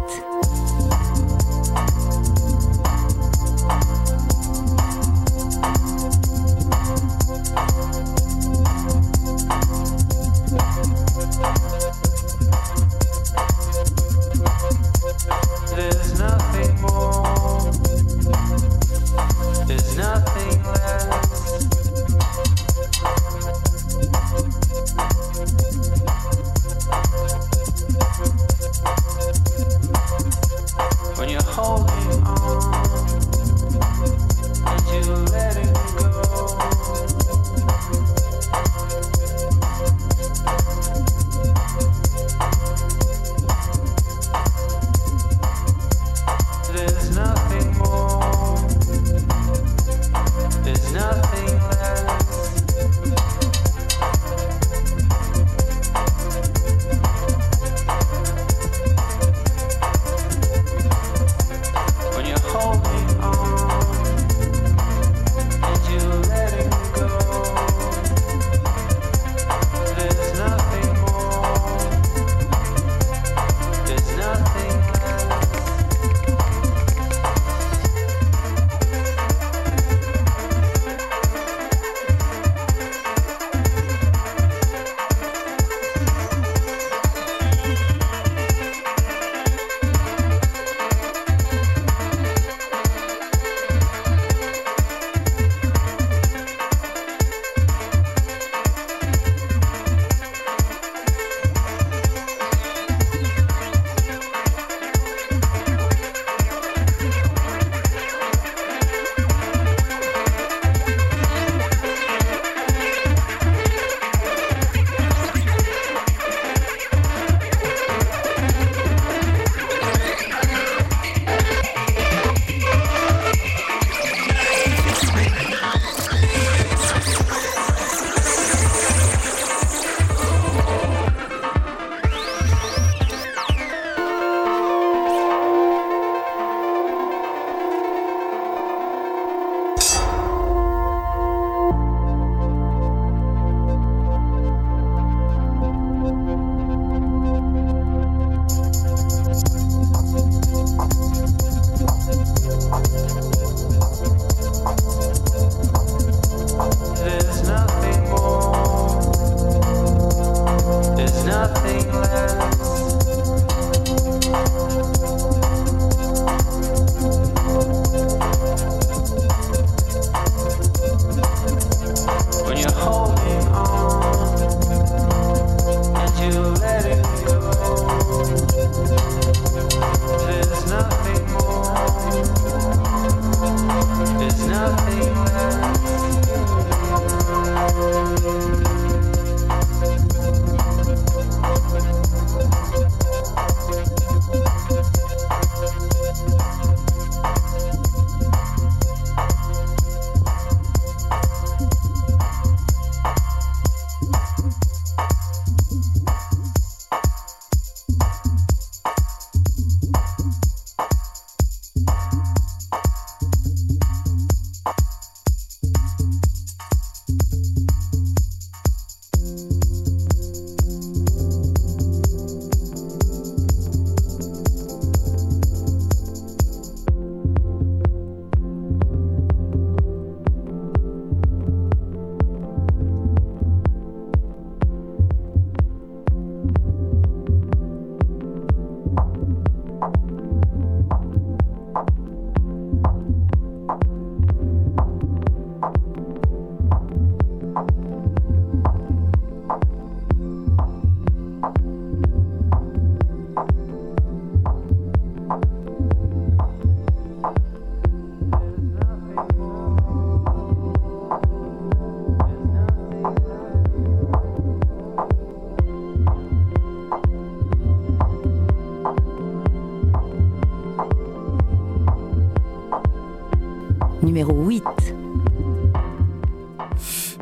when you're holding Numéro 8.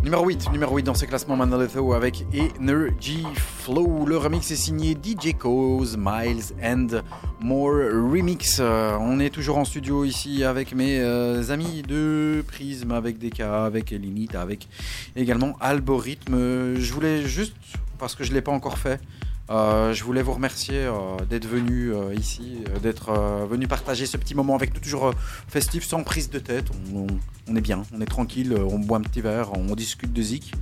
Numéro 8, numéro 8 dans ce classement Manolito avec Energy Flow. Le remix est signé DJ Cause, Miles and More Remix. Euh, on est toujours en studio ici avec mes euh, amis de Prism, avec DK, avec Limite, avec également Algorithme. Je voulais juste, parce que je ne l'ai pas encore fait, euh, je voulais vous remercier euh, d'être venu euh, ici, euh, d'être euh, venu partager ce petit moment avec nous, toujours euh, festif, sans prise de tête. On, on- on est bien, on est tranquille, euh, on boit un petit verre, on discute de zik.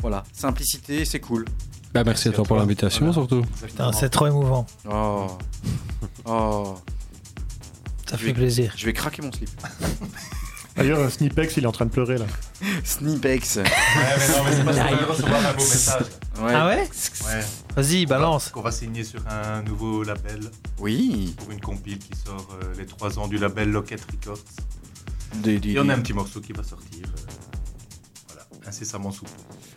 Voilà, simplicité, c'est cool. Bah, merci à toi pour l'invitation surtout. Putain, c'est trop émouvant. Oh, oh, Ça fait plaisir. je vais craquer mon slip. D'ailleurs, Snipex, il est en train de pleurer là. Snipex. Ouais, mais non, mais c'est parce qu'on recevoir un beau message. Ouais. Ah ouais Ouais. Vas-y, balance. Qu'on va signer sur un nouveau label Oui. pour une compile qui sort euh, les 3 ans du label Locket Records. Il y en a un petit morceau qui va sortir. euh, voilà, incessamment sous.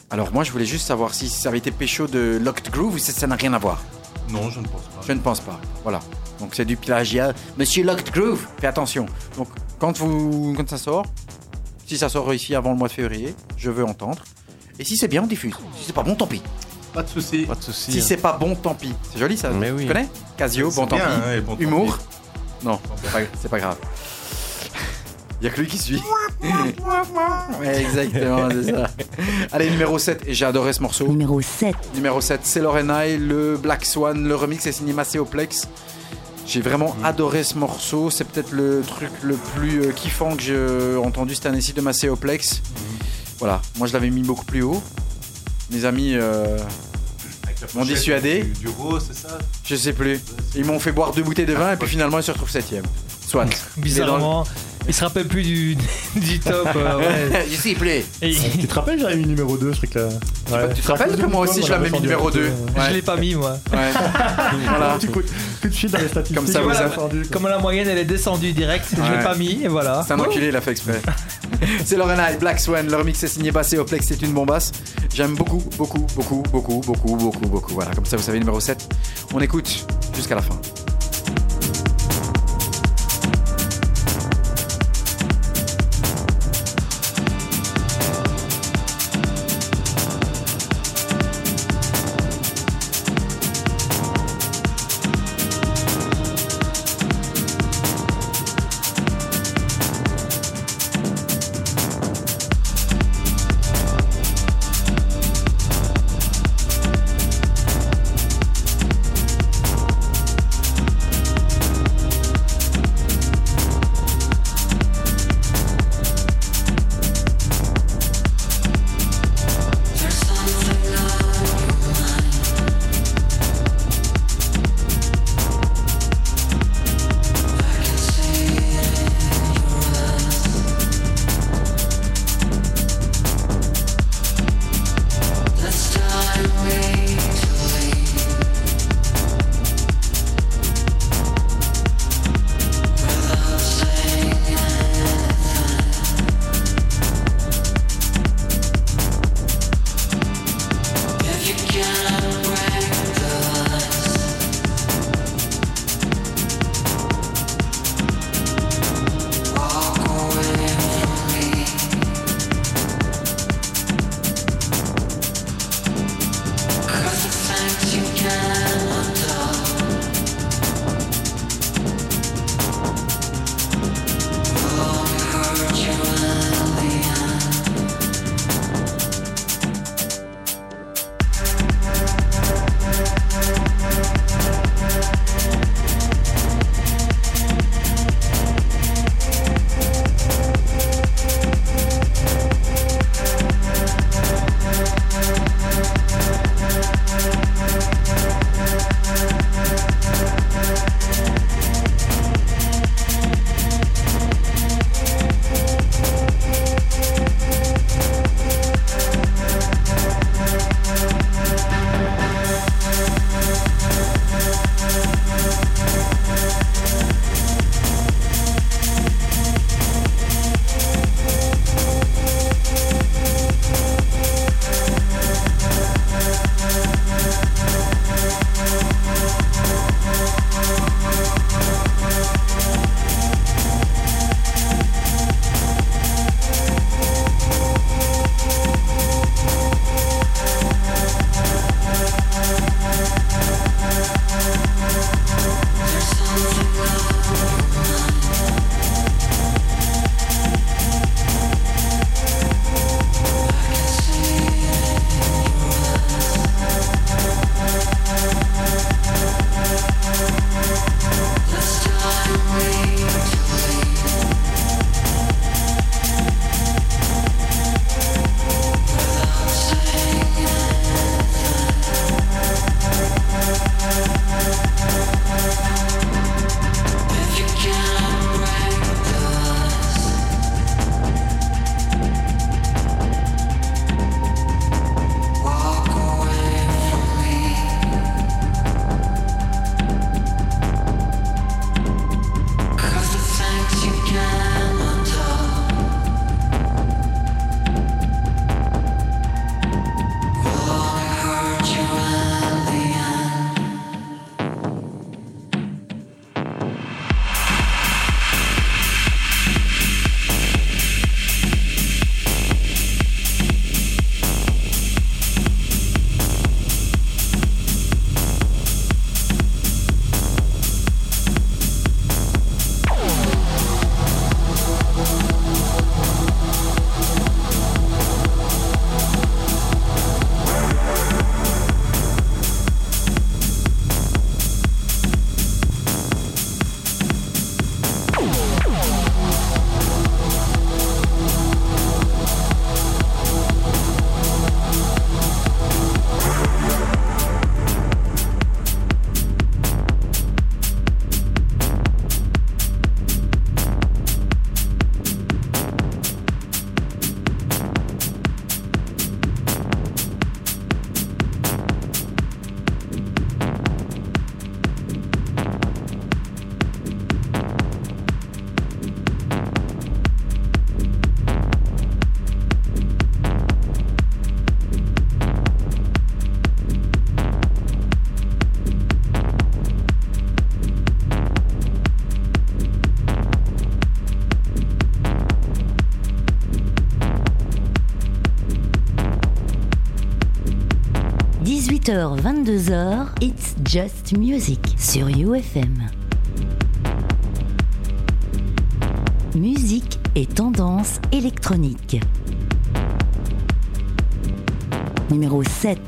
Alors moi, je voulais juste savoir si ça avait été pécho de Locked Groove ou si ça n'a rien à voir. Non, je ne pense pas. Je ne pense pas. Voilà. Donc c'est du plagiat. Monsieur Locked Groove, fais attention. Donc quand, vous, quand ça sort, si ça sort ici avant le mois de février, je veux entendre. Et si c'est bien, on diffuse. Si c'est pas bon, tant pis. Pas de souci. Pas de soucis. Si hein. c'est pas bon, tant pis. C'est joli ça. Mais oui. Tu connais Casio, bon tant bien, pis. et bon tant Humour pis. Non, c'est pas, c'est pas grave. Il y a que lui qui suit. ouais, exactement, c'est ça. Allez, numéro 7, et j'ai adoré ce morceau. Numéro 7. Numéro 7, c'est Lorenai, le Black Swan, le remix est signé Macéoplex. J'ai vraiment adoré ce morceau, c'est peut-être le truc le plus euh, kiffant que j'ai entendu cette année-ci de Macéoplex. Voilà, moi je l'avais mis beaucoup plus haut. Mes amis, euh, M'ont dissuadé. Du, du rose, c'est ça? Je sais plus, ils m'ont fait boire deux bouteilles de vin et puis finalement ils se retrouvent septième. Soit. Bizarrement, il se rappelle plus du, du top. euh, ouais. Et- Tu te rappelles, j'avais mis numéro 2 ce truc-là. Ouais. Tu te rappelles que moi aussi je l'avais mis numéro 2 Je l'ai pas mis moi. Ouais. voilà. Tu tout de suite dans les statistiques. Comme ça, vous avez-. Comme la moyenne elle est descendue direct, je Ouais. l'ai pas mis et voilà. C'est un enculé, il a fait exprès. c'est Lorena Black Swan, le remix est signé Bassé Oplex, c'est une bombasse. J'aime beaucoup, beaucoup, beaucoup, beaucoup, beaucoup, beaucoup, beaucoup. Voilà, comme ça vous savez, numéro 7. On écoute jusqu'à la fin. 20h, 22h, It's Just Music sur UFM. Musique et tendance électronique. Numéro 7.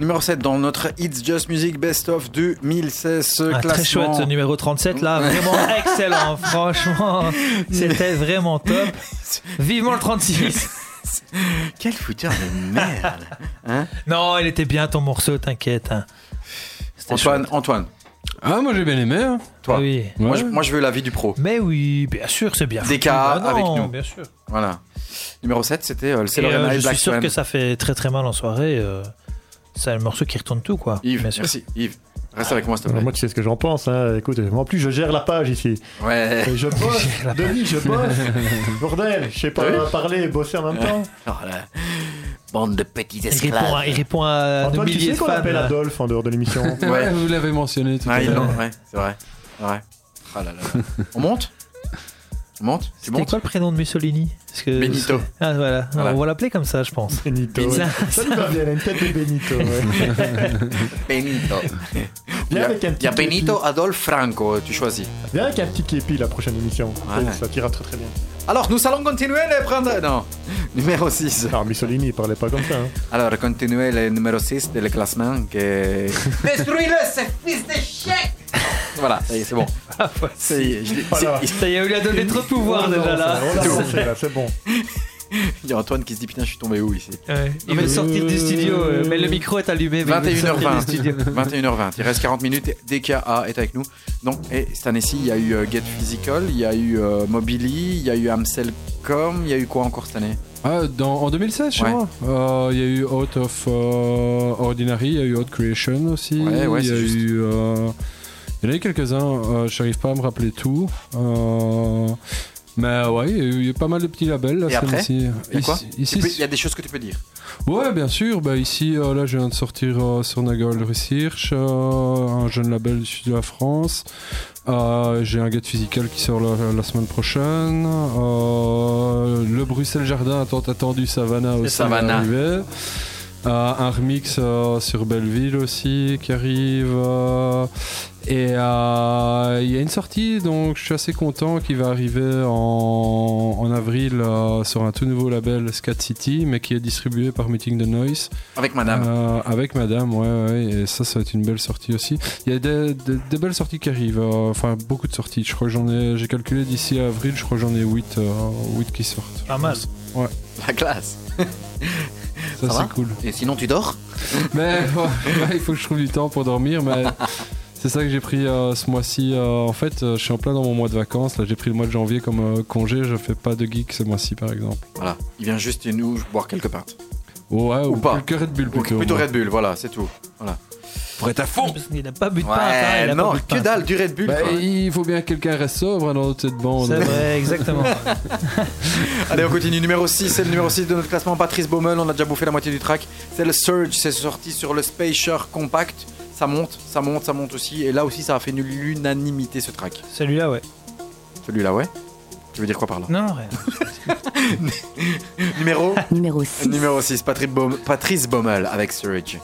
Numéro 7 dans notre It's Just Music Best of 2016 ce Ah, très chouette ce numéro 37 là, vraiment excellent, franchement, c'était vraiment top. Vivement le 36. Quel fouteur de merde. Hein Non, il était bien ton morceau, t'inquiète. hein. Antoine, chouette. Antoine, Ah, moi j'ai bien aimé. hein. toi. Ah oui. Moi, Ouais. je, moi, je veux l'avis du pro. Mais oui, bien sûr, c'est bien. Cas Bah non, avec nous. Bien sûr. Voilà. Numéro 7, c'était euh, le Sailor euh, je Black suis sûr Swan. que ça fait très très mal en soirée. euh, c'est le morceau qui retourne tout, quoi. Yves, bien sûr. merci. Yves, reste avec moi, s'il te Alors, plaît. moi, tu sais ce que j'en pense. Hein. Écoute, moi en plus, je gère la page ici. Ouais. Et je bosse. Denis, je bosse. Bordel, je sais pas parler et bosser en même temps. Oh là. Bande de petits Il répond, à, il esclaves. répond à Antoine, tu milliers sais de qu'on fans. appelle. Adolphe en dehors de l'émission Ouais. vous l'avez mentionné tout à l'heure. ouais, c'est vrai. C'est là là là. On monte? On monte? Montes quoi le prénom de Mussolini? Parce que Benito. Ah voilà, Voilà. on va l'appeler comme ça, je pense. Benito. Ça- Ça lui va bien, il a une tête de Benito. ouais. Benito. Il y Viens a, avec un il y a petit Benito, Adolphe, Franco, tu choisis. Viens avec un petit képi la prochaine émission. Ouais. Ça, ça t'ira très très bien. Alors, nous allons continuer les prendre. Non. Numéro 6. Alors, Mussolini, il parlait pas comme ça. Hein. Alors, continuer le numéro 6 de le classement. Que... Détruis-le, ce fils de chèque Voilà, ça y est, c'est bon. Ça y est, je l'ai- Voilà. Ça y est, on lui a donné trop de pouvoir On déjà là, c'est bon. Il y a Antoine qui se dit Putain, je suis tombé où ici Ouais, Il veut sortir du studio, euh, mais le micro est allumé. mais il veut sortir du studio. 21h20. 21h20. Il reste 40 minutes. DKA est avec nous. Donc, et cette année-ci, il y a eu euh, Get Physical, il y a eu euh, Mobily, il y a eu Amselcom, il y a eu quoi encore cette année? Ah, dans, en 2016, je Ouais. crois. Euh, Il y a eu Out of Ordinary, il y a eu Out Creation aussi. Ouais, ouais, il y a juste. eu. il y en a eu quelques-uns, euh, je n'arrive pas à me rappeler tout. Mais ouais, il y a pas mal de petits labels. Là, Et après année-ci. Il y a quoi Ici, peux- Il y a des choses que tu peux dire. Ouais, bien sûr. Bah, ici, euh, là, je viens de sortir euh, sur Nagal Research, euh, un jeune label du sud de la France. J'ai un Get Physical qui sort la, la semaine prochaine. Le Bruxelles Jardin tant attendu Savannah aussi Savannah. Euh, un remix euh, sur Belleville aussi qui arrive. euh, et euh, il y a une sortie, donc je suis assez content, qui va arriver en, en avril euh, sur un tout nouveau label Scat City, mais qui est distribué par Meeting the Noise. Avec madame. Euh, avec Madame, ouais, ouais, et ça, ça va être une belle sortie aussi. Il y a des, des- des belles sorties qui arrivent, euh, enfin beaucoup de sorties. Je crois que j'en ai, j'ai calculé d'ici avril, je crois que j'en ai 8, 8 qui sortent. Pas mal. La classe. Ça, Ça c'est cool. Et sinon, tu dors Mais ouais, il faut que je trouve du temps pour dormir, mais c'est ça que j'ai pris euh, ce mois-ci. euh, en fait, euh, je suis en plein dans mon mois de vacances. Là, j'ai pris le mois de janvier comme congé. Je fais pas de geek ce mois-ci, par exemple. Voilà. Il vient juste chez nous boire quelques pintes. Ouais, Ou ou, pas. que Red Bull Ou plutôt. plutôt moi. Red Bull, voilà, c'est tout. Voilà. Pour être à fond. Parce qu'il n'a pas bu de pain. hein, Ouais, il a non, pas bu de que dalle, du Red Bull. Bah, quoi. il faut bien que quelqu'un reste sobre hein, dans cette bande. C'est vrai, exactement. Allez, on continue. Numéro 6, c'est le numéro 6 de notre classement. Patrice Baumel, on a déjà bouffé la moitié du track. C'est le Surge, c'est sorti sur le Spacer Compact. Ça monte, ça monte, ça monte aussi. Et là aussi, ça a fait une l'unanimité ce track. Celui-là, ouais. Celui-là, ouais. Tu veux dire quoi par là Non, rien. Numéro Numéro 6. Numéro 6, Patrick Baum- Patrice Baumel avec Surge.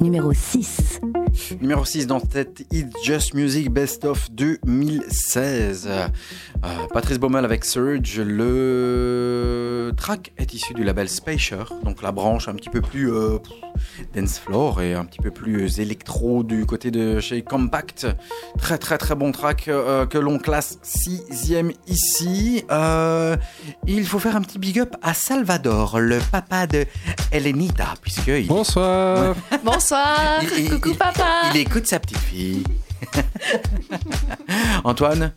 Numéro 6. Numéro 6 dans cette It's Just Music Best of 2016. Euh, Patrice Baumel avec Surge. Le track est issu du label Spacer, donc la branche un petit peu plus euh, dance floor et un petit peu plus électro du côté de chez Compact. Très très très bon track euh, que l'on classe sixième ici. Euh, il faut faire un petit big up à Salvador, le papa de Elenita, puisque il, Bonsoir. Bonsoir. Il- il- Coucou il- papa. il écoute sa petite fille. Antoine,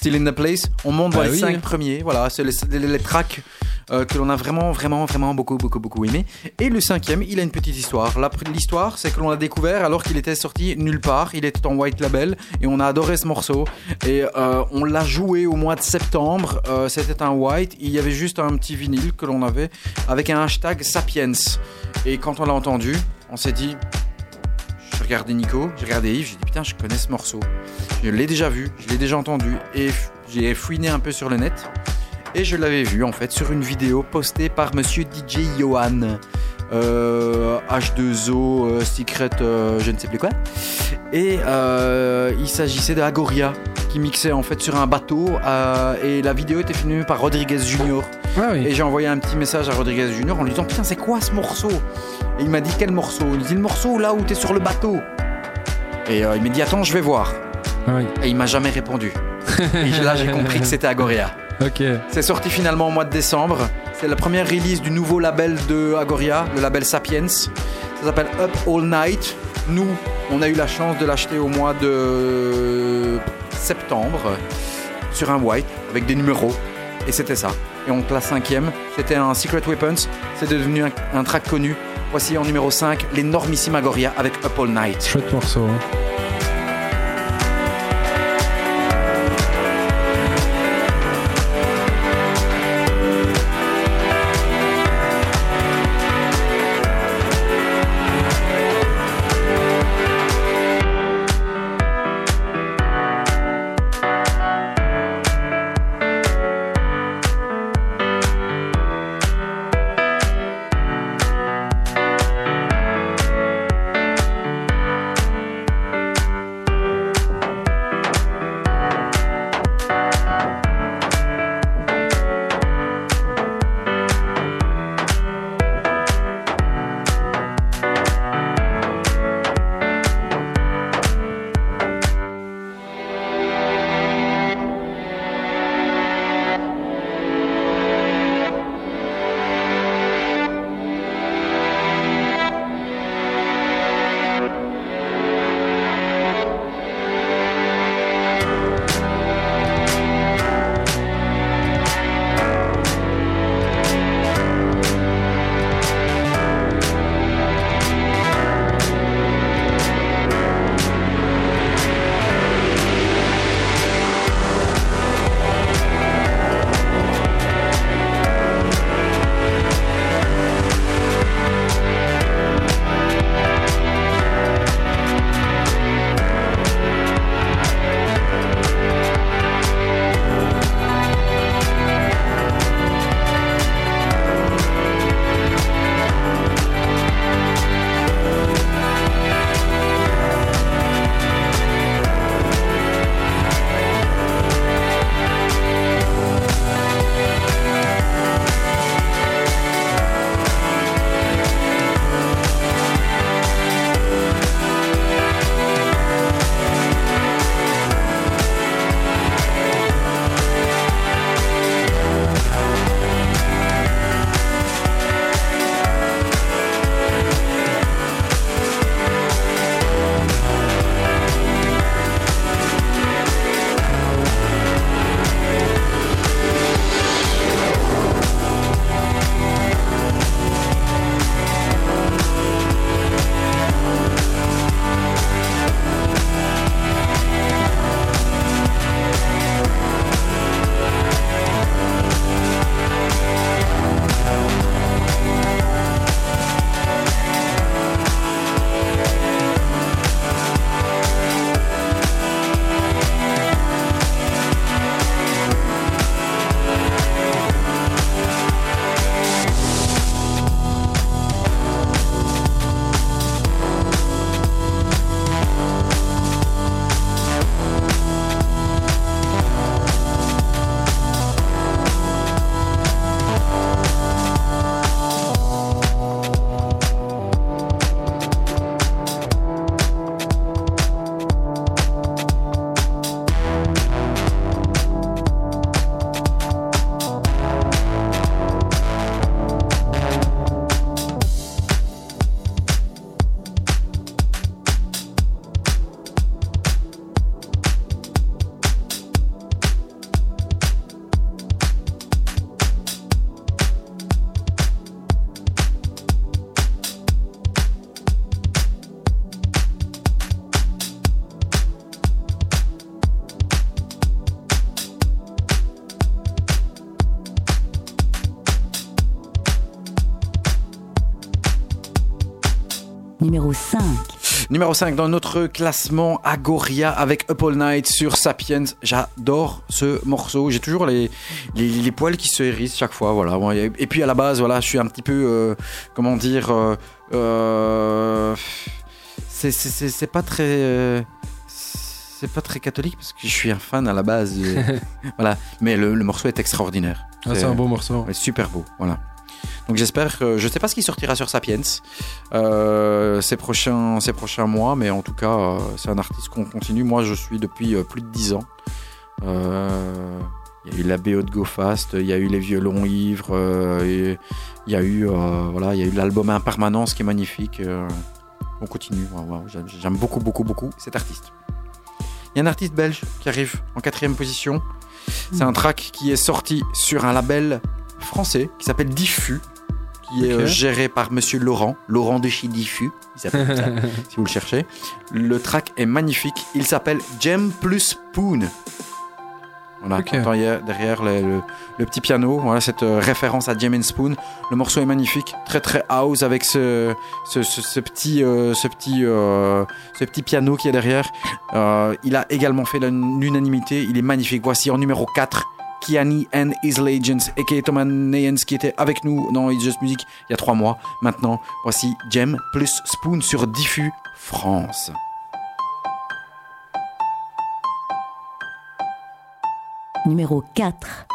Still in the Place, on monte dans Bah les oui. cinq premiers. Voilà, c'est les, les- les tracks euh, que l'on a vraiment, vraiment, vraiment beaucoup, beaucoup, beaucoup aimé. Et le cinquième, il a une petite histoire. L'histoire, c'est que l'on l'a découvert alors qu'il était sorti nulle part. Il était en white label et on a adoré ce morceau. Et euh, on l'a joué au mois de septembre. Euh, C'était un white. Il y avait juste un petit vinyle que l'on avait avec un hashtag Sapiens. Et quand on l'a entendu, on s'est dit, je regardais Nico, j'ai regardé Yves, j'ai dit putain, je connais ce morceau. Je l'ai déjà vu, je l'ai déjà entendu et j'ai fouiné un peu sur le net et je l'avais vu en fait sur une vidéo postée par monsieur DJ Johan. Euh, H2O, euh, Secret, euh, je ne sais plus quoi. Et euh, il s'agissait de Agoria qui mixait en fait sur un bateau euh, et la vidéo était filmée par Rodriguez Junior. Ah oui. Et j'ai envoyé un petit message à Rodriguez Junior en lui disant Putain, c'est quoi ce morceau? Et il m'a dit Quel morceau? Il dit Le morceau là où t'es sur le bateau. Et euh, il m'a dit Attends, je vais voir. Ah oui. Et il m'a jamais répondu. et là, j'ai compris que c'était Agoria. Ok. C'est sorti finalement au mois de décembre. C'est la première release du nouveau label de Agoria, le label Sapiens. Ça s'appelle Up All Night. Nous, on a eu la chance de l'acheter au mois de septembre sur un white avec des numéros. Et c'était ça. Et on classe cinquième. C'était un Secret Weapons. C'est devenu un, un track connu. Voici en numéro 5, l'énormissime Agoria avec Up All Night. Chouette morceau. hein. Numéro 5. Numéro 5 dans notre classement Agoria avec Up All Night sur Sapiens. J'adore ce morceau. J'ai toujours les, les, les poils qui se hérissent chaque fois. Voilà. Et puis à la base, voilà, je suis un petit peu, euh, comment dire, euh, euh, c'est- c'est c'est- c'est pas très. euh, c'est pas très catholique parce que je suis un fan à la base. voilà. Mais le, le morceau est extraordinaire. Ah, c'est un beau morceau. Super beau. Voilà. Donc j'espère que je sais pas ce qui sortira sur Sapiens euh, ces prochains ces prochains mois, mais en tout cas euh, c'est un artiste qu'on continue. Moi je suis depuis euh, plus de 10 ans. Il y a eu la BO de Go Fast, il y a eu les violons ivres, il y a eu voilà, il y l'album Impermanence qui est magnifique. on continue. J'aime beaucoup beaucoup beaucoup cet artiste. Il y a un artiste belge qui arrive en quatrième position. C'est un track qui est sorti sur un label français qui s'appelle Diffus, qui est euh, géré par Monsieur Laurent, Laurent de chez Diffus, il s'appelle comme ça, si vous le cherchez. Le track est magnifique, il s'appelle Gem plus Spoon. Voilà, Ok. t'entends hier- derrière le, le- le petit piano, voilà cette euh, référence à Gem and Spoon. Le morceau est magnifique, très très house avec ce, ce, ce- ce petit, euh, ce, petit, euh, ce petit piano qui est derrière. Euh, il a également fait l'unanimité, il est magnifique. Voici en numéro 4, Kiani and His Legends, a.k.a. Thomas Nayens qui était avec nous dans It's Just Music il y a trois mois. Maintenant, voici Gem plus Spoon sur Diffus France. Numéro 4.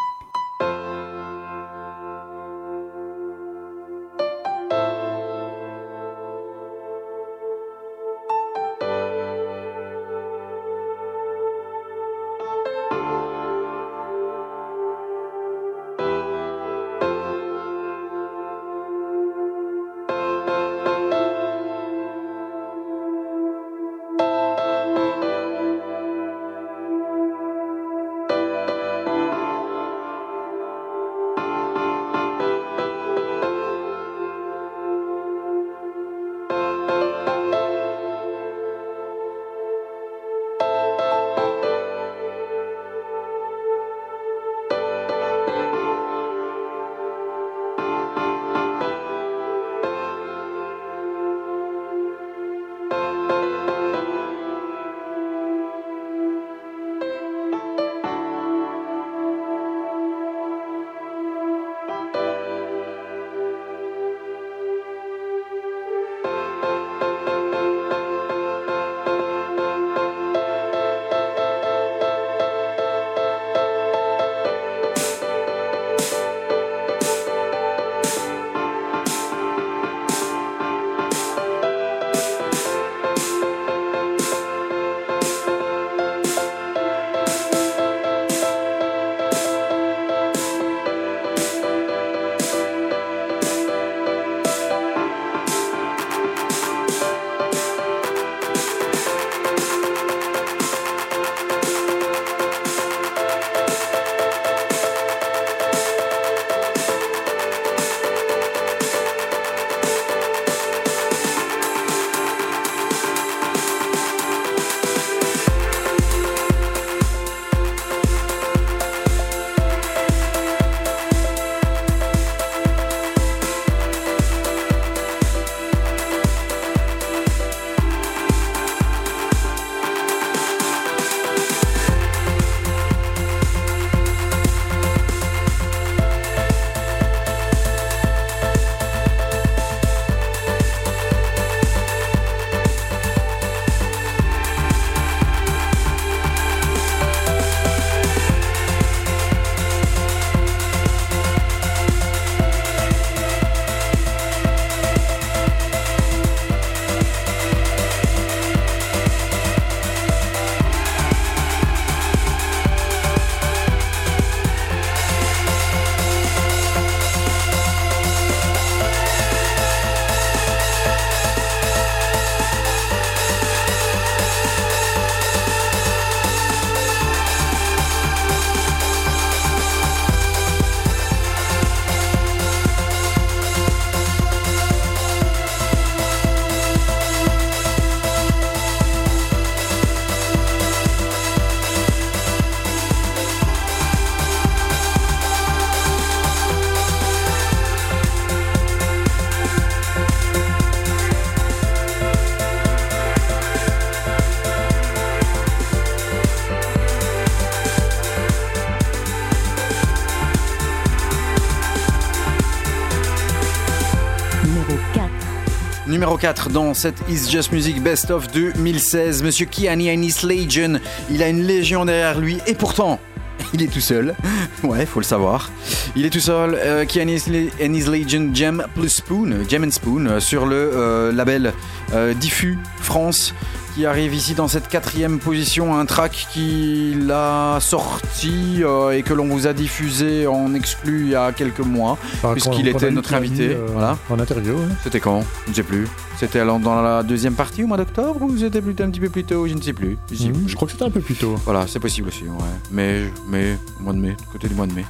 Numéro 4 dans cette Is Just Music Best of 2016. Monsieur Kiani Anis Legion. Il a une légion derrière lui et pourtant. Il est tout seul, ouais, faut le savoir. Il est tout seul, euh, Kiani Anis Legion Gem plus Spoon, Gem and Spoon, euh, sur le euh, label euh, Diffus France, qui arrive ici dans cette quatrième position. Un track qu'il a sorti euh, et que l'on vous a diffusé en exclu il y a quelques mois, Enfin, puisqu'il était notre invité. euh, voilà. En interview. hein. C'était quand? Je ne sais plus. C'était alors dans la deuxième partie au mois d'octobre ou c'était plutôt un petit peu plus tôt? Je ne sais plus. Je, sais Mhm, plus. Je crois que c'était un peu plus tôt. Voilà, c'est possible aussi, ouais. Mais, mais, mois de mai, côté du mois de mai.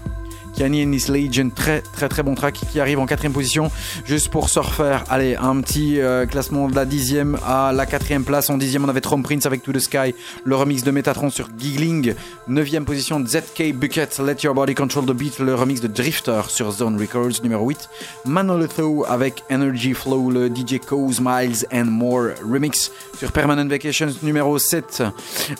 Kiani and His Legion, très très très bon track qui arrive en quatrième position. Juste pour se refaire, allez, un petit euh, classement de la dixième à la quatrième place. En dixième, on avait Trom Prince avec To The Sky, le remix de Metatron sur Giggling. Neuvième position, ZK Bucket, Let Your Body Control the Beat, le remix de Drifter sur Zone Records. Numéro 8, Manolito avec Energy Flow, le DJ Cause Miles and More remix sur Permanent Vacations. Numéro 7,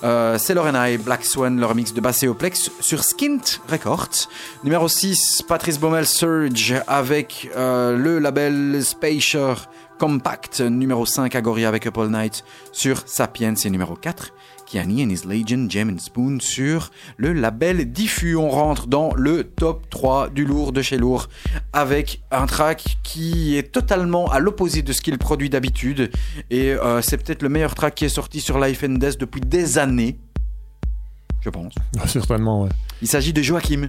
euh, c'est Lorena Black Swan, le remix de Basseoplex sur Skint Records. Numéro 6, Patrice Baumel Surge avec euh, le label Spacer Compact. Numéro 5, Agoria avec Up All Night sur Sapiens. Et numéro 4, Kiani and His Legion Gem and Spoon sur le label Diffus. On rentre dans le top 3 du lourd de chez lourd avec un track qui est totalement à l'opposé de ce qu'il produit d'habitude. Et euh, c'est peut-être le meilleur track qui est sorti sur Life and Death depuis des années. Je pense. Ah, Certainement, ouais. Il s'agit de Joachim,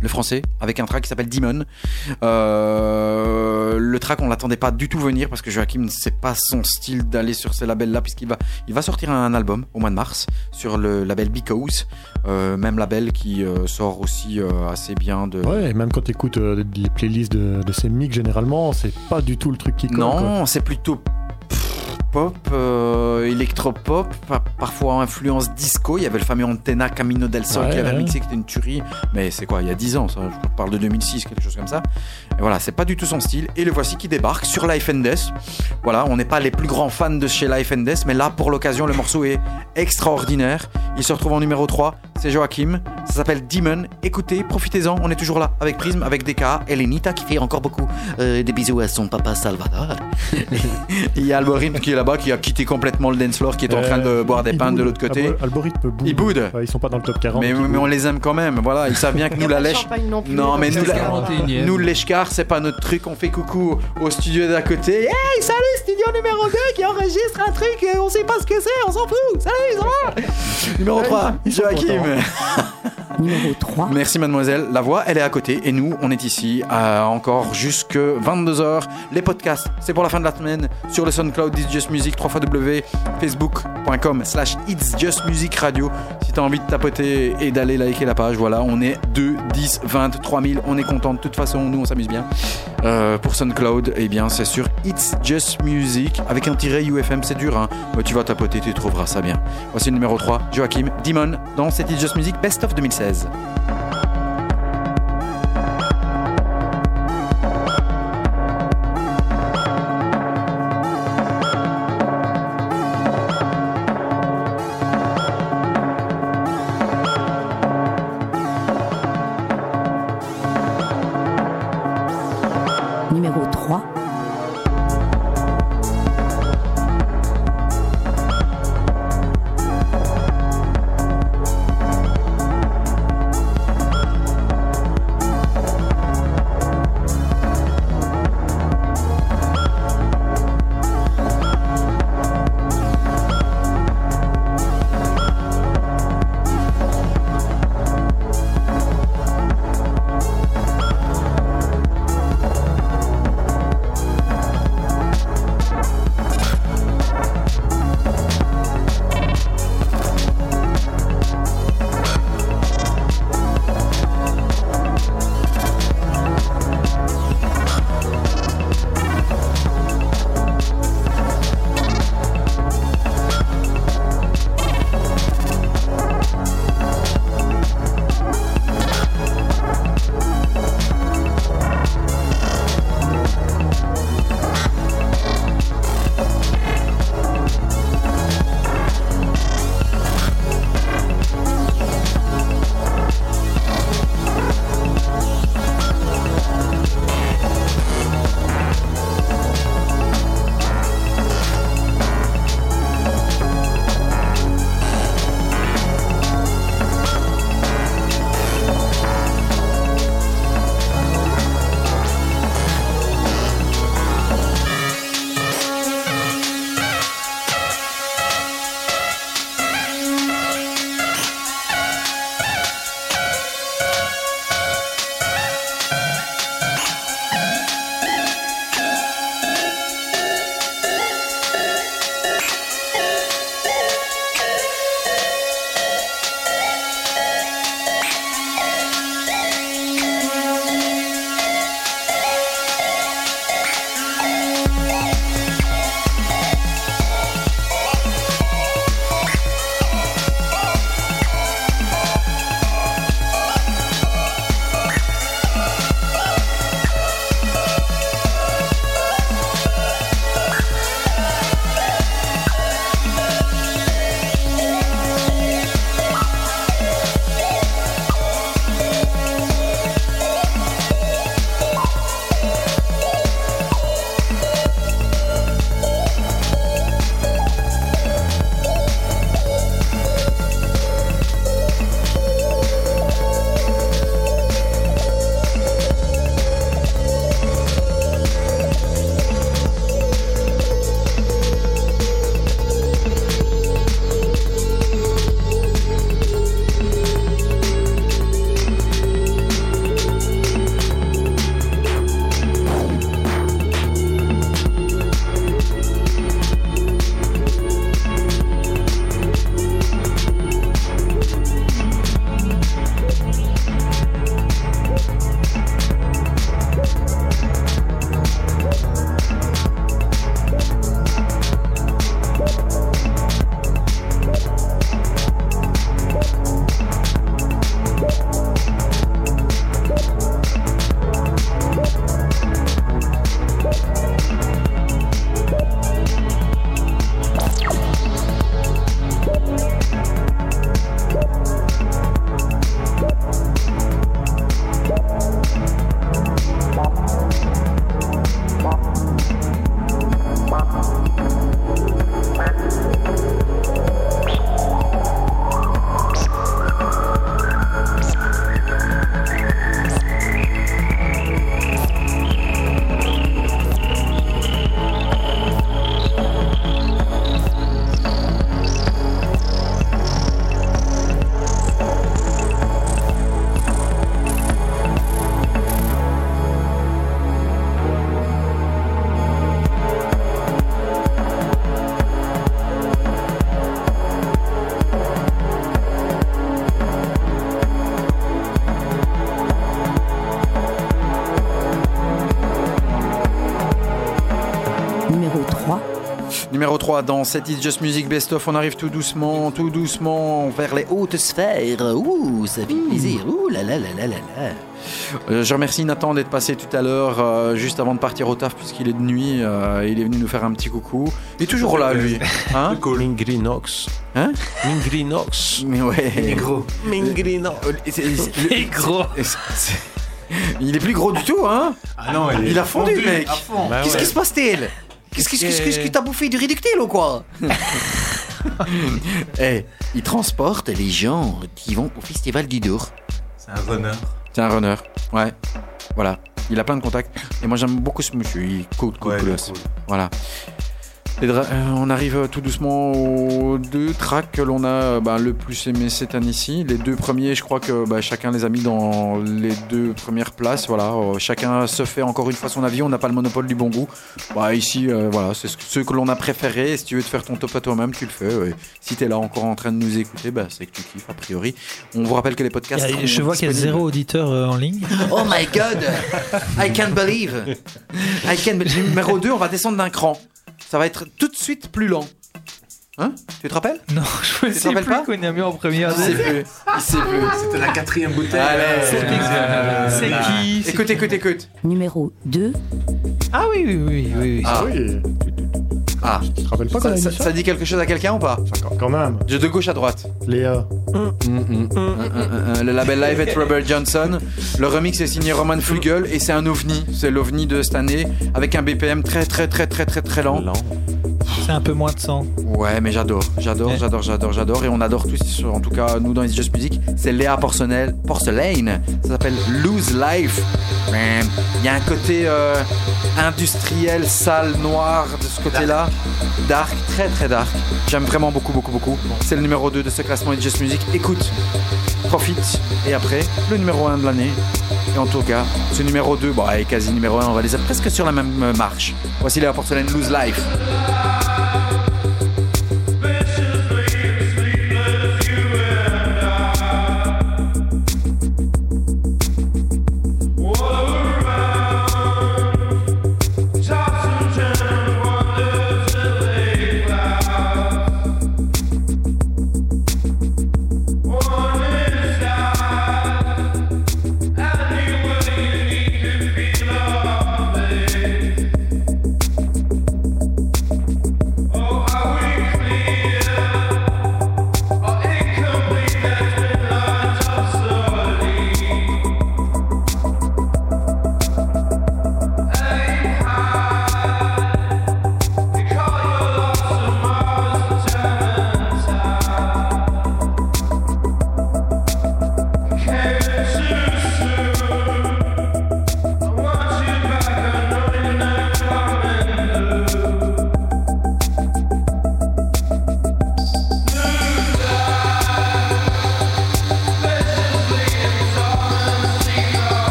le français, avec un track qui s'appelle Demon. Euh, le track, on l'attendait pas du tout venir parce que Joachim, c'est pas son style d'aller sur ces labels-là, puisqu'il va, il va sortir un album au mois de mars sur le label Because, euh, même label qui euh, sort aussi assez bien de. Ouais, et même quand tu écoutes les playlists de, de ces mix, généralement, c'est pas du tout le truc qui quoi. Non, c'est plutôt pop, euh, électropop, pa- parfois influence disco. Il y avait le fameux Antenna Camino del Sol Ouais, qui avait ouais. remixé, qui était une tuerie. Mais c'est quoi, il y a 10 ans, ça Je parle de 2006, quelque chose comme ça. Et voilà, c'est pas du tout son style. Et le voici qui débarque sur Life and Death. Voilà, on n'est pas les plus grands fans de chez Life and Death, mais là, pour l'occasion, le morceau est extraordinaire. Il se retrouve en numéro 3, c'est Joachim. Ça s'appelle Demon. Écoutez, profitez-en, on est toujours là avec Prism, avec DK, Elenita qui fait encore beaucoup euh, des bisous à son papa Salvador. Il y a Alborim qui est là-bas, qui a quitté complètement le dance floor, qui est en train de boire des Euh, pintes de l'autre côté. Algorithme boude. Ils boudent. Ils sont pas dans le top 40. Mais, on les aime quand même, voilà, ils savent bien que nous la lèche. non plus. Non, mais nous, la- nous l'eshcar, c'est pas notre truc. On fait coucou au studio d'à côté. Hey, salut, studio numéro 2 qui enregistre un truc, et on sait pas ce que c'est, on s'en fout. Salut, ça va Numéro 3, Ils sont Joachim. Numéro 3. Merci mademoiselle. La voix, elle est à côté et nous, on est ici euh, encore jusque 22h. Les podcasts, c'est pour la fin de la semaine sur le SoundCloud Just Music, 3 facebook.com slash It's Just Music Radio. Si t'as envie de tapoter et d'aller liker la page, voilà, on est 2, 10, 20, 3000. On est content de toute façon, nous on s'amuse bien. Euh, pour SoundCloud, eh bien c'est sur It's Just Music avec un tiret UFM, c'est dur, hein. Mais tu vas tapoter, tu trouveras ça bien. Voici le numéro 3, Joachim Dimon dans cet It's Just Music Best of 2016. Numéro 3 dans cette It's Just Music Best of, on arrive tout doucement, tout doucement vers les hautes sphères. Ouh, ça fait plaisir. Ouh là là là là là là. Euh, je remercie Nathan d'être passé tout à l'heure, euh, juste avant de partir au taf, puisqu'il est de nuit. euh, il est venu nous faire un petit coucou. Il est toujours là, lui. Hein Mingrinox. Hein Mingrinox. Mais ouais. Il est gros. Mingrinox. Il est gros. Il est plus gros du tout, hein Ah non, il, est Il a fondu, mec. à fond. Bah Qu'est-ce ouais. qui se passe-t-il Qu'est-ce que t'as bouffé du réductible ou quoi Eh, il transporte les gens qui vont au Festival du Dour. C'est un runner. C'est un runner, ouais. Voilà. Il a plein de contacts. Et moi, j'aime beaucoup ce monsieur. Il est cool, Ouais, cool. Voilà. Les dra- euh, on arrive tout doucement aux deux tracks que l'on a bah, le plus aimé cette année-ci. Les deux premiers, je crois que bah, chacun les a mis dans les deux premières places. Voilà, Euh, chacun se fait encore une fois son avis. On n'a pas le monopole du bon goût. Bah, ici, euh, voilà, c'est ce que- ceux que l'on a préférés. Si tu veux te faire ton top à toi-même, tu le fais. ouais. Si tu es là encore en train de nous écouter, bah, c'est que tu kiffes a priori. On vous rappelle que les podcasts. A- je vois qu'il y a zéro auditeur euh, en ligne. Oh my god I can't believe I can't believe. Numéro 2, on va descendre d'un cran. Ça va être tout de suite plus lent. Hein Tu te rappelles Non, je me te sais plus pas qu'on a mis en première. Il sait plus. Il sait plus. C'était la quatrième bouteille. C'est qui c'est Écoute, écoute, écoute. Numéro 2. Ah oui, oui, oui, oui. oui. Ah, Oui. Ah. Tu te rappelles pas quand Ça, dit ça, ça dit quelque chose à quelqu'un ou pas Quand- Quand même. De de gauche à droite. Léa. Un, un, un, Le label live est Robert Johnson. Le remix est signé Roman Flugel et c'est un ovni. C'est l'ovni de cette année avec un BPM très très très très très très lent. C'est un peu moins de sang. Ouais, mais j'adore, j'adore, Ouais. j'adore, j'adore, j'adore. Et on adore tous, en tout cas, nous dans It's Just Music, c'est Léa Porcelaine. Porcelaine. Ça s'appelle Lose Life. Il y a un côté euh, industriel, sale, noir de ce côté-là. Dark, très très dark. J'aime vraiment beaucoup, beaucoup, beaucoup. C'est le numéro 2 de ce classement It's Just Music. Écoute, profite. Et après, le numéro 1 de l'année. En tout cas, ce numéro 2, bon, et quasi numéro 1, on va les être presque sur la même marche. Voici Léa Porcelaine, Lose Life.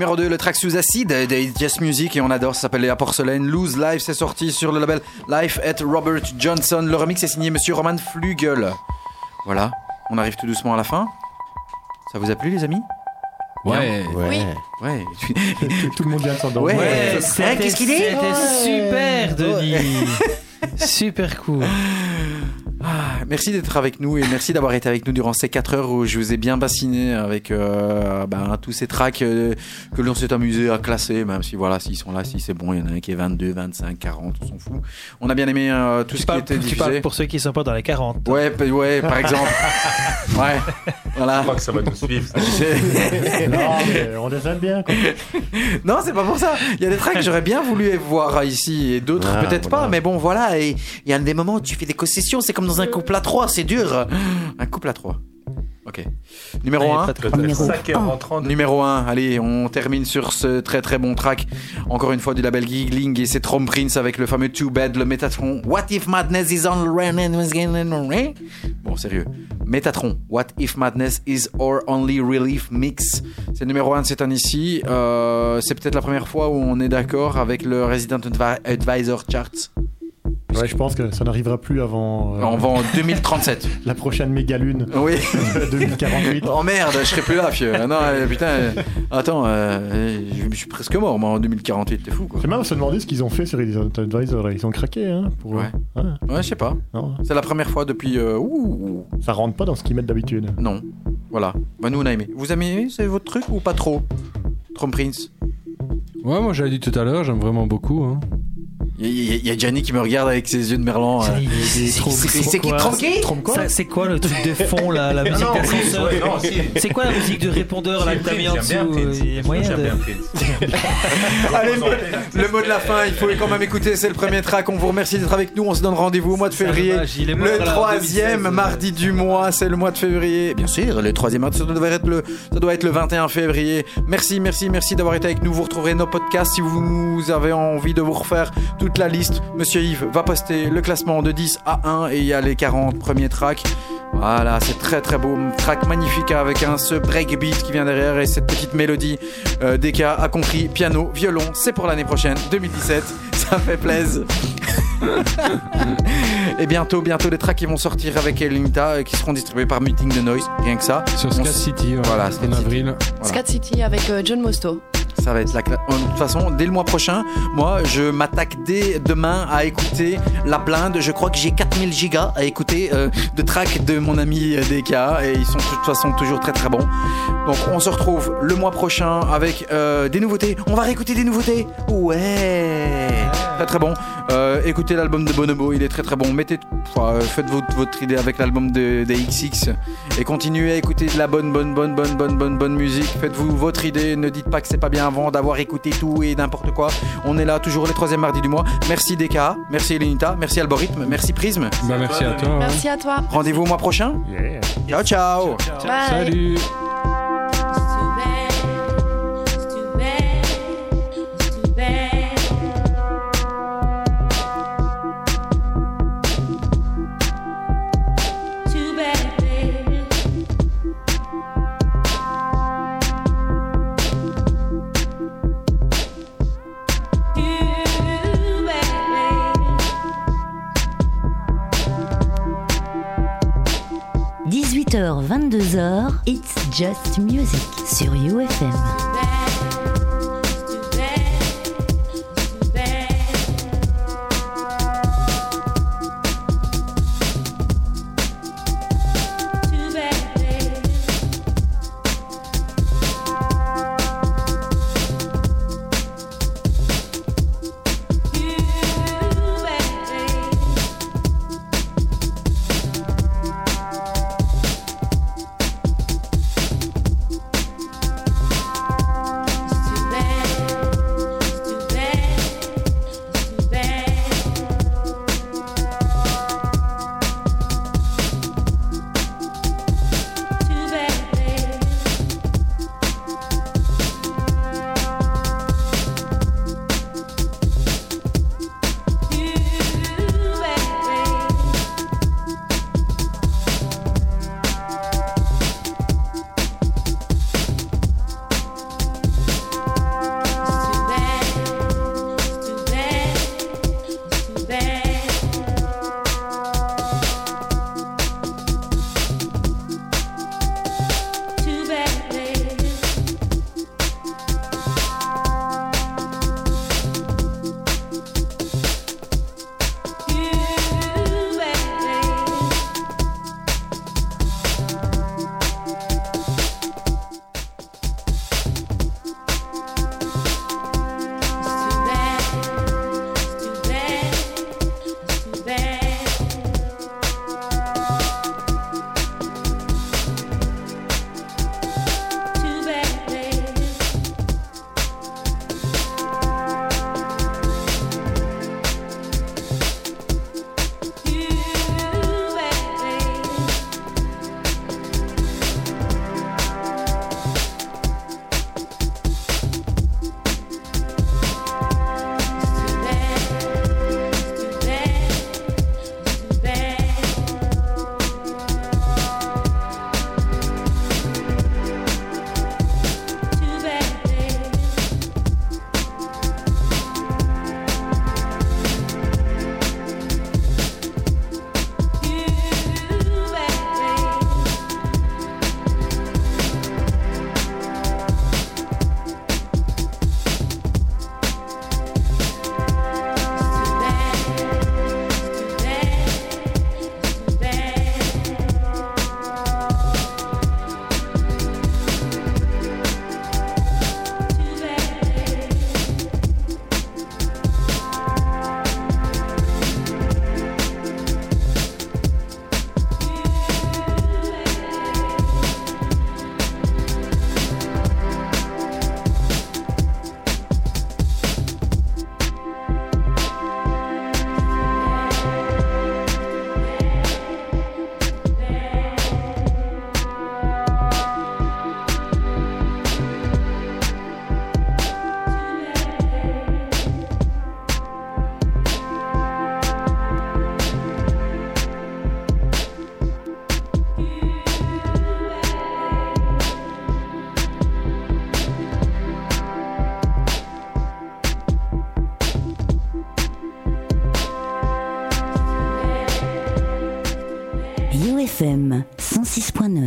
Numéro 2, le track sous acide de It's Just Music et on adore, ça s'appelle La Porcelaine. Lose Life, c'est sorti sur le label Life at Robert Johnson. Le remix est signé Monsieur Roman Flügel. Voilà, on arrive tout doucement à la fin. Ça vous a plu les amis? Ouais. Ouais. Ouais. Tout le monde vient de s'endormir. Ouais. Ouais, Hein, c'était qu'est-ce qu'il dit c'était super, Denis. super cool. Merci d'être avec nous et merci d'avoir été avec nous durant ces 4 heures où je vous ai bien bassiné avec euh, ben, tous ces tracks euh, que l'on s'est amusé à classer, même si voilà, s'ils sont là, si c'est bon, il y en a un qui est 22, 25, 40, on s'en fout. On a bien aimé euh, tout Tu ce qui parles, était tu diffusé. parles pour ceux qui sont pas dans les 40. Ouais, p- ouais, par exemple. ouais, voilà. Je crois que ça va nous suivre. Non, mais on les aime bien. quoi. Non, c'est pas pour ça. Il y a des tracks que j'aurais bien voulu voir ici et d'autres Ah, peut-être voilà. pas. Mais bon, voilà. Et il y a des moments où tu fais des concessions. C'est comme dans un couple à trois. C'est dur. Un couple à trois. Ok. Numéro Ouais, 1. pas de- Peut-être Numéro 5h30. Numéro 1, allez, on termine sur ce très très bon track. Encore une fois du label Giggling et c'est Trom Prince avec le fameux Too Bad, le Métatron. What if madness is on Bon, sérieux. Métatron, What if madness is our only relief mix? C'est le numéro 1 de cette année ici. Euh, c'est peut-être la première fois où on est d'accord avec le Resident Advi- Advisor Charts. Ouais, je pense que ça n'arrivera plus avant euh, On va en 2037. la prochaine méga lune Oui. 2048. Oh merde, je serai plus là, fieu. Ah Non, euh, putain. euh, Attends, euh, je je suis presque mort, moi, en 2048. T'es fou, quoi. C'est même à se demander ce qu'ils ont fait sur Resident Advisor. là. Ils ont craqué, hein pour... Ouais. Ouais, Ouais, je sais pas. non, C'est la première fois depuis. euh, ouh, ça rentre pas dans ce qu'ils mettent d'habitude. non. Voilà. Bah, nous, on a aimé. Vous avez aimé C'est votre truc ou pas trop? Trump Prince Ouais, moi j'avais dit tout à l'heure, j'aime vraiment beaucoup. Hein. Il y, a- il y a Gianni qui me regarde avec ses yeux de merlan. euh. C'est- c'est qui Ça, C'est quoi le truc de fond là, la musique non, d'ascenseur. C'est quoi la musique de répondeur là que t'as mis en dessous Prince. Allez, le, mot de la fin, il faut quand même écouter. C'est le premier track. On vous remercie d'être avec nous. On se donne rendez-vous au mois de février. Le troisième 2016. mardi du mois, c'est le mois de février. Bien sûr, le troisième mardi, ça doit être le, ça doit être le 21 février. Merci, merci, merci d'avoir été avec nous. Vous retrouverez nos podcasts si vous avez envie de vous refaire toute la liste. Monsieur Yves va poster le classement de 10 à 1 et il y a les 40 premiers tracks. Voilà, c'est très très beau, track magnifique avec un ce breakbeat qui vient derrière et cette petite mélodie. Euh, DK a compris, piano, violon, c'est pour l'année prochaine, 2017. Ça fait plaisir. et bientôt, bientôt, les tracks qui vont sortir avec Elinita euh, qui seront distribués par Meeting the Noise, rien que ça. Sur Scat City, ouais, Voilà, en Scat City. avril. Voilà. Scat City avec euh, John Mosto. Ça va être la De toute façon, dès le mois prochain, moi, je m'attaque dès demain à écouter la blinde. Je crois que j'ai 4000 gigas à écouter euh, de tracks de mon ami DK et ils sont de toute façon toujours très très bons. Donc, on se retrouve le mois prochain avec euh, des nouveautés. On va réécouter des nouveautés. Ouais, très très bon. Euh, écoutez l'album de Bonobo, il est très très bon. Mettez, enfin, euh, faites votre, votre idée avec l'album de, des XX et continuez à écouter de la bonne bonne bonne bonne bonne bonne bonne musique. Faites-vous votre idée. Ne dites pas que c'est pas bien avant d'avoir écouté tout et n'importe quoi. On est là toujours les troisième mardis du mois. Merci DK, merci Elenita, merci Algorithme, merci Prisme. Bah, merci à toi. hein. Merci à toi. Rendez-vous au mois prochain. Ciao ciao. Bye. Salut. H 22h, It's Just Music sur UFM.